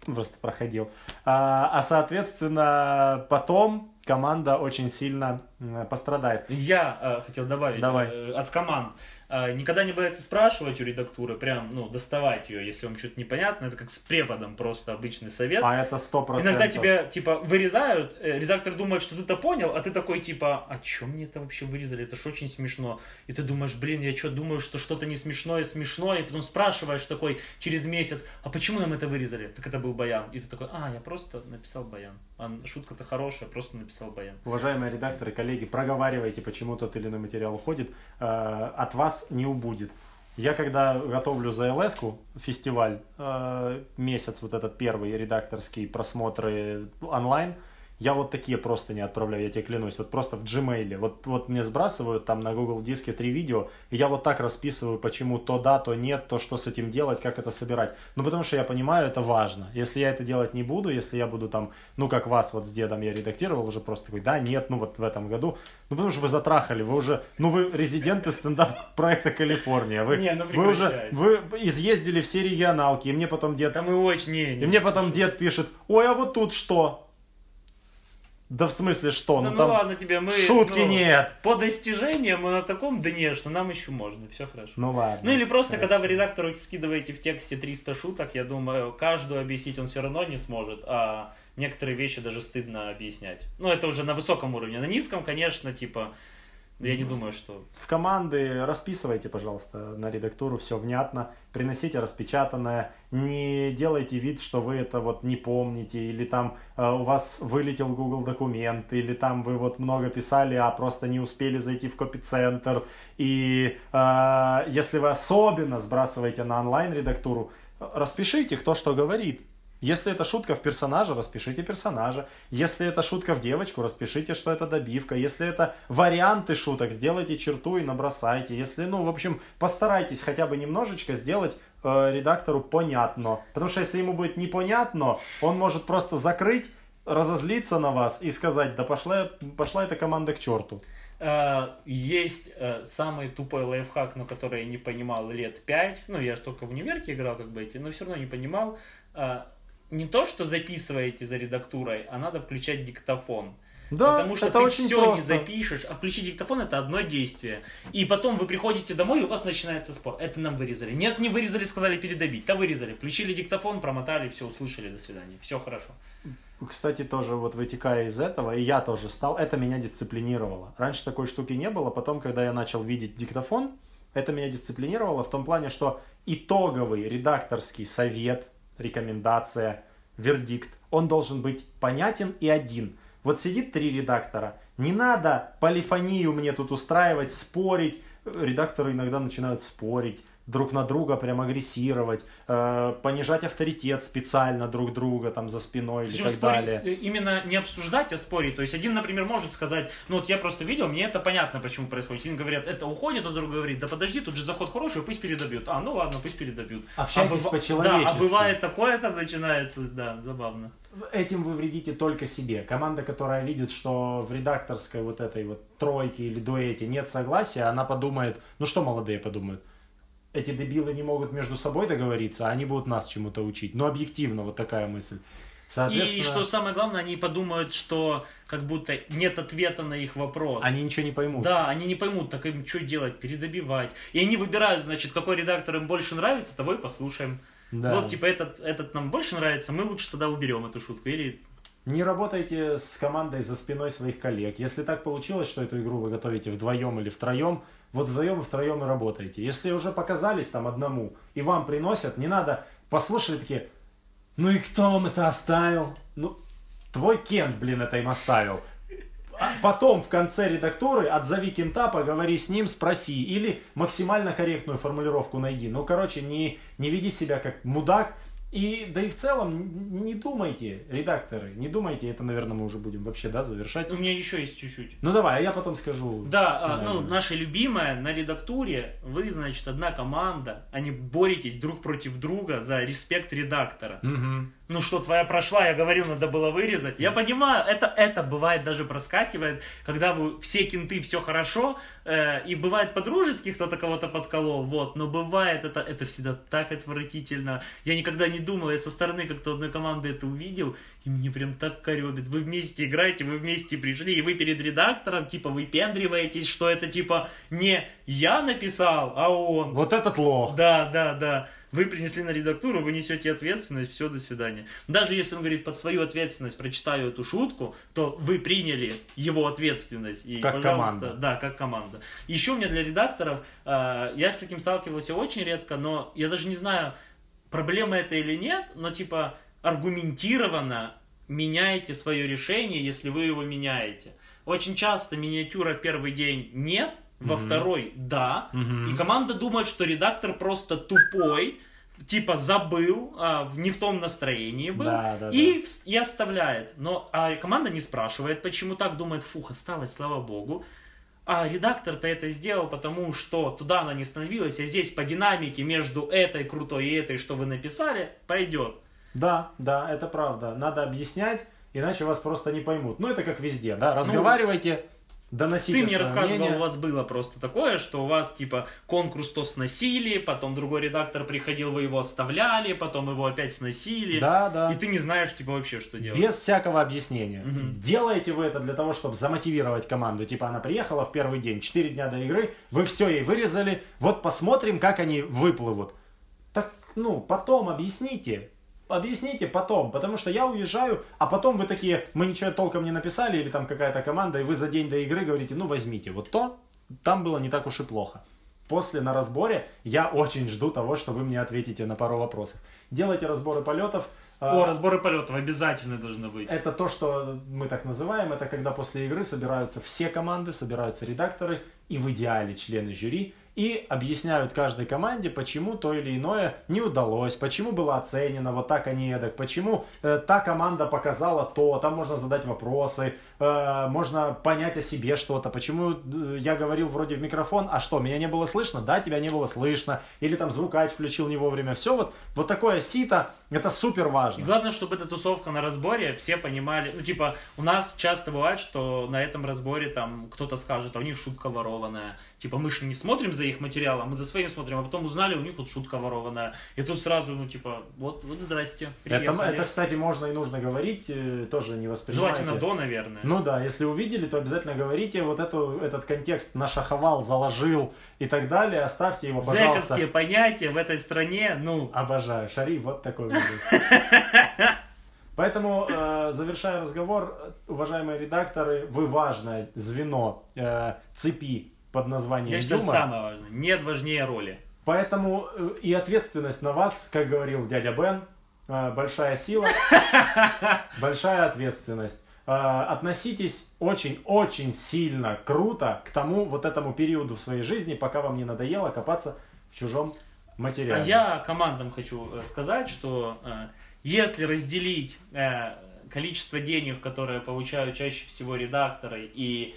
Просто проходил. А, а, соответственно, потом команда очень сильно пострадает. Я э, хотел добавить Давай. э, от команд. Э, никогда не бояться спрашивать у редактуры, прям, ну, доставать ее, если вам что-то непонятно. Это как с преподом просто обычный совет. А это сто процентов. Иногда тебя, типа, вырезают, э, редактор думает, что ты-то понял, а ты такой, типа, а чё мне это вообще вырезали? Это ж очень смешно. И ты думаешь, блин, я что, думаю, что что-то не смешное, смешное, и потом спрашиваешь такой через месяц, а почему нам это вырезали? Так это был баян. И ты такой, а, я просто написал баян. А шутка-то хорошая, просто написал баян. Уважаемые редакторы, коллеги, проговаривайте, почему тот или иной материал уходит. Э, От вас не убудет. Я когда готовлю ls фестиваль, э, месяц вот этот первый редакторский просмотры онлайн, я вот такие просто не отправляю, я тебе клянусь. Вот просто в Gmail. Вот, вот мне сбрасывают там на Google диске три видео, и я вот так расписываю, почему то да, то нет, то что с этим делать, как это собирать. Ну, потому что я понимаю, это важно. Если я это делать не буду, если я буду там, ну, как вас вот с дедом я редактировал, уже просто такой, да, нет, ну, вот в этом году. Ну, потому что вы затрахали, вы уже, ну, вы резиденты стендап-проекта Калифорния. Вы, Не, ну, вы уже, вы изъездили все регионалки, и мне потом дед Там и очень, не, не. и мне потом дед пишет, ой, а вот тут что? Да в смысле что? Да Ну, ну, там ладно тебе, мы... шутки ну, нет. По достижениям мы на таком дне, что нам еще можно, все хорошо. Ну ладно. Ну или просто, Хорошо. когда вы редактору скидываете в тексте 300 шуток, я думаю, каждую объяснить он все равно не сможет, а некоторые вещи даже стыдно объяснять. Ну это уже на высоком уровне. На низком, конечно, типа, я не думаю, что... В команды расписывайте, пожалуйста, на редактуру все внятно, приносите распечатанное, не делайте вид, что вы это вот не помните, или там э, у вас вылетел Google документ, или там вы вот много писали, а просто не успели зайти в копицентр, и э, если вы особенно сбрасываете на онлайн-редактуру, распишите, кто что говорит. Если это шутка в персонажа, распишите персонажа. Если это шутка в девочку, распишите, что это добивка. Если это варианты шуток, сделайте черту и набросайте. Если, ну, в общем, постарайтесь хотя бы немножечко сделать э, редактору понятно. Потому что если ему будет непонятно, он может просто закрыть, разозлиться на вас и сказать, да пошла, пошла эта команда к черту. Э, Есть э, самый тупой лайфхак, но который я не понимал лет пять. Ну, я ж только в универке играл, как бы эти, но все равно не понимал. Не то, что записываете за редактурой, а надо включать диктофон. Да, Потому что это ты очень все просто. не запишешь, а включить диктофон это одно действие. И потом вы приходите домой, и у вас начинается спор. Это нам вырезали. Нет, не вырезали, сказали передобить. Да вырезали. Включили диктофон, промотали, все, услышали, до свидания. Все хорошо. Кстати, тоже вот вытекая из этого, и я тоже стал, это меня дисциплинировало. Раньше такой штуки не было, потом, когда я начал видеть диктофон, это меня дисциплинировало в том плане, что итоговый редакторский совет, рекомендация, вердикт, он должен быть понятен и один. Вот сидит три редактора, не надо полифонию мне тут устраивать, спорить. Редакторы иногда начинают спорить, друг на друга прям агрессировать, э, понижать авторитет специально друг друга там за спиной или Причем так спорить, далее. э, именно не обсуждать, а спорить. То есть один, например, может сказать, ну вот я просто видел, мне это понятно, почему происходит. Один говорят, это уходит, а другой говорит, да подожди, тут же заход хороший, пусть передобьют. А, ну ладно, пусть передобьют. Общайтесь а по-человечески. Да, а бывает такое там начинается, да, забавно. Этим вы вредите только себе. Команда, которая видит, что в редакторской вот этой вот тройке или дуэте нет согласия, она подумает, ну что молодые подумают? Эти дебилы не могут между собой договориться, а они будут нас чему-то учить. Ну, объективно, вот такая мысль. Соответственно, И что самое главное, они подумают, что как будто нет ответа на их вопрос. они ничего не поймут. Да, они не поймут, так им что делать, передобивать. И они выбирают, значит, какой редактор им больше нравится, того и послушаем. Да. Вот, типа, этот, этот нам больше нравится, мы лучше тогда уберем эту шутку. Или Не работайте с командой за спиной своих коллег. Если так получилось, что эту игру вы готовите вдвоем или втроем, вот вдвоем и втроем и работаете. Если уже показались там одному и вам приносят, не надо, послушали такие, ну и кто вам это оставил? Ну, твой Кент, блин, это им оставил. А потом в конце редактуры отзови кента, поговори с ним, спроси. Или максимально корректную формулировку найди. Ну, короче, не, не веди себя как мудак. И да и в целом не думайте, редакторы, не думайте, это, наверное, мы уже будем вообще, да, завершать. У меня еще есть чуть-чуть. Ну давай, а я потом скажу. Да, а, ну, наша любимая на редактуре, вы, значит, одна команда, они боретесь друг против друга за респект редактора. Мгм. Ну что, твоя прошла, я говорил, надо было вырезать. Я понимаю, это, это бывает даже проскакивает, когда вы все кенты, все хорошо, э, и бывает по-дружески кто-то кого-то подколол, вот, но бывает это, это всегда так отвратительно. Я никогда не думал, я со стороны как-то одной команды это увидел, и мне прям так коребит. Вы вместе играете, вы вместе пришли, и вы перед редактором, типа, выпендриваетесь, что это, типа, не я написал, а он. Вот этот лох. Да, да, да. Вы принесли на редактуру, вы несете ответственность, все, до свидания. Даже если он говорит, под свою ответственность прочитаю эту шутку, то вы приняли его ответственность. И, Как команда. Да, как команда. Еще у меня для редакторов, э, я с таким сталкивался очень редко, но я даже не знаю, проблема это или нет, но типа аргументированно меняете свое решение, если вы его меняете. Очень часто миниатюра в первый день нет, во Мгм. второй да, Мгм. и команда думает, что редактор просто тупой, типа забыл, а, не в том настроении был, Да, да, и, вс- и оставляет. Но а команда не спрашивает, почему так, думает, фух, осталось, слава богу. А редактор-то это сделал, потому что туда она не становилась, а здесь по динамике между этой крутой и этой, что вы написали, пойдет. Да, да, это правда. Надо объяснять, иначе вас просто не поймут. Ну, это как везде, да. Разговаривайте, доносите Ты мне рассказывал, мнение. у вас было просто такое, что у вас типа конкурс то сносили, потом другой редактор приходил, вы его оставляли, потом его опять сносили. Да, да. И ты не знаешь, типа, вообще, что делать. Без всякого объяснения. Мгм. Делаете вы это для того, чтобы замотивировать команду. Типа она приехала в первый день, 4 дня до игры, вы все ей вырезали, вот посмотрим, как они выплывут. Так, ну, потом объясните. Объясните потом, потому что я уезжаю, а потом вы такие, мы ничего толком не написали, или там какая-то команда, и вы за день до игры говорите, ну возьмите, вот то, там было не так уж и плохо. После на разборе я очень жду того, что вы мне ответите на пару вопросов. Делайте разборы полетов. О, а, разборы полетов обязательно должны быть. это то, что мы так называем, это когда после игры собираются все команды, собираются редакторы и в идеале члены жюри и объясняют каждой команде, почему то или иное не удалось, почему было оценено вот так, а не эдак, почему э, та команда показала то, там можно задать вопросы, э, можно понять о себе что-то, почему э, я говорил вроде в микрофон, а что, меня не было слышно? Да, тебя не было слышно, или там звукач включил не вовремя, все вот, вот такое сито, это супер И важно. главное, чтобы эта тусовка на разборе, все понимали, ну, типа, у нас часто бывает, что на этом разборе там кто-то скажет, а у них шутка ворованная. Типа, мы же не смотрим за их материалом, мы за своим смотрим, а потом узнали, у них вот шутка ворованная. И тут сразу, ну, типа, вот, вот здрасте, Это, приехали. это, кстати, можно и нужно говорить, э, тоже не воспринимайте. Желательно до, наверное. Ну да, если увидели, то обязательно говорите вот эту, этот контекст нашаховал, заложил и так далее, оставьте его, пожалуйста. Зэковские понятия в этой стране, ну, Обожаю. Шари, вот такой будет. *laughs* Поэтому, э, завершая разговор, уважаемые редакторы, вы важное звено э, цепи под названием я считаю, юмор. самое важное. Нет важнее роли. Поэтому э, и ответственность на вас, как говорил дядя Бен, э, большая сила, *laughs* большая ответственность. Э, Относитесь очень-очень сильно круто к тому вот этому периоду в своей жизни, пока вам не надоело копаться в чужом материале. А я командам хочу э, сказать, что э, если разделить э, количество денег, которые получают чаще всего редакторы, и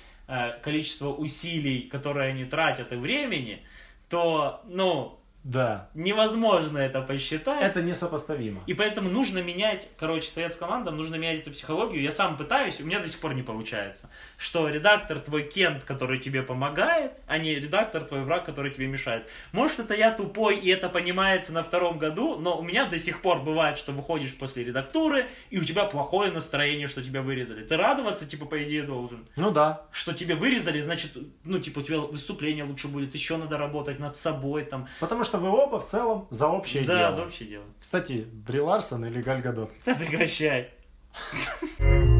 количество усилий, которые они тратят, и времени, то, ну, Да. невозможно это посчитать. Это несопоставимо. И поэтому нужно менять, короче, совет с командам, нужно менять эту психологию. Я сам пытаюсь, у меня до сих пор не получается. Что редактор твой кент, который тебе помогает, а не редактор твой враг, который тебе мешает. Может, это я тупой, и это понимается на втором году, но у меня до сих пор бывает, что выходишь после редактуры, и у тебя плохое настроение, что тебя вырезали. Ты радоваться, типа, по идее, должен. Ну да. Что тебе вырезали, значит, ну, типа, у тебя выступление лучше будет, еще надо работать над собой, там. Потому что вы оба в целом за общее да, дело. за общее дело. Кстати, Бри Ларсон или Галь Гадот? Да *laughs* прекращай. *laughs*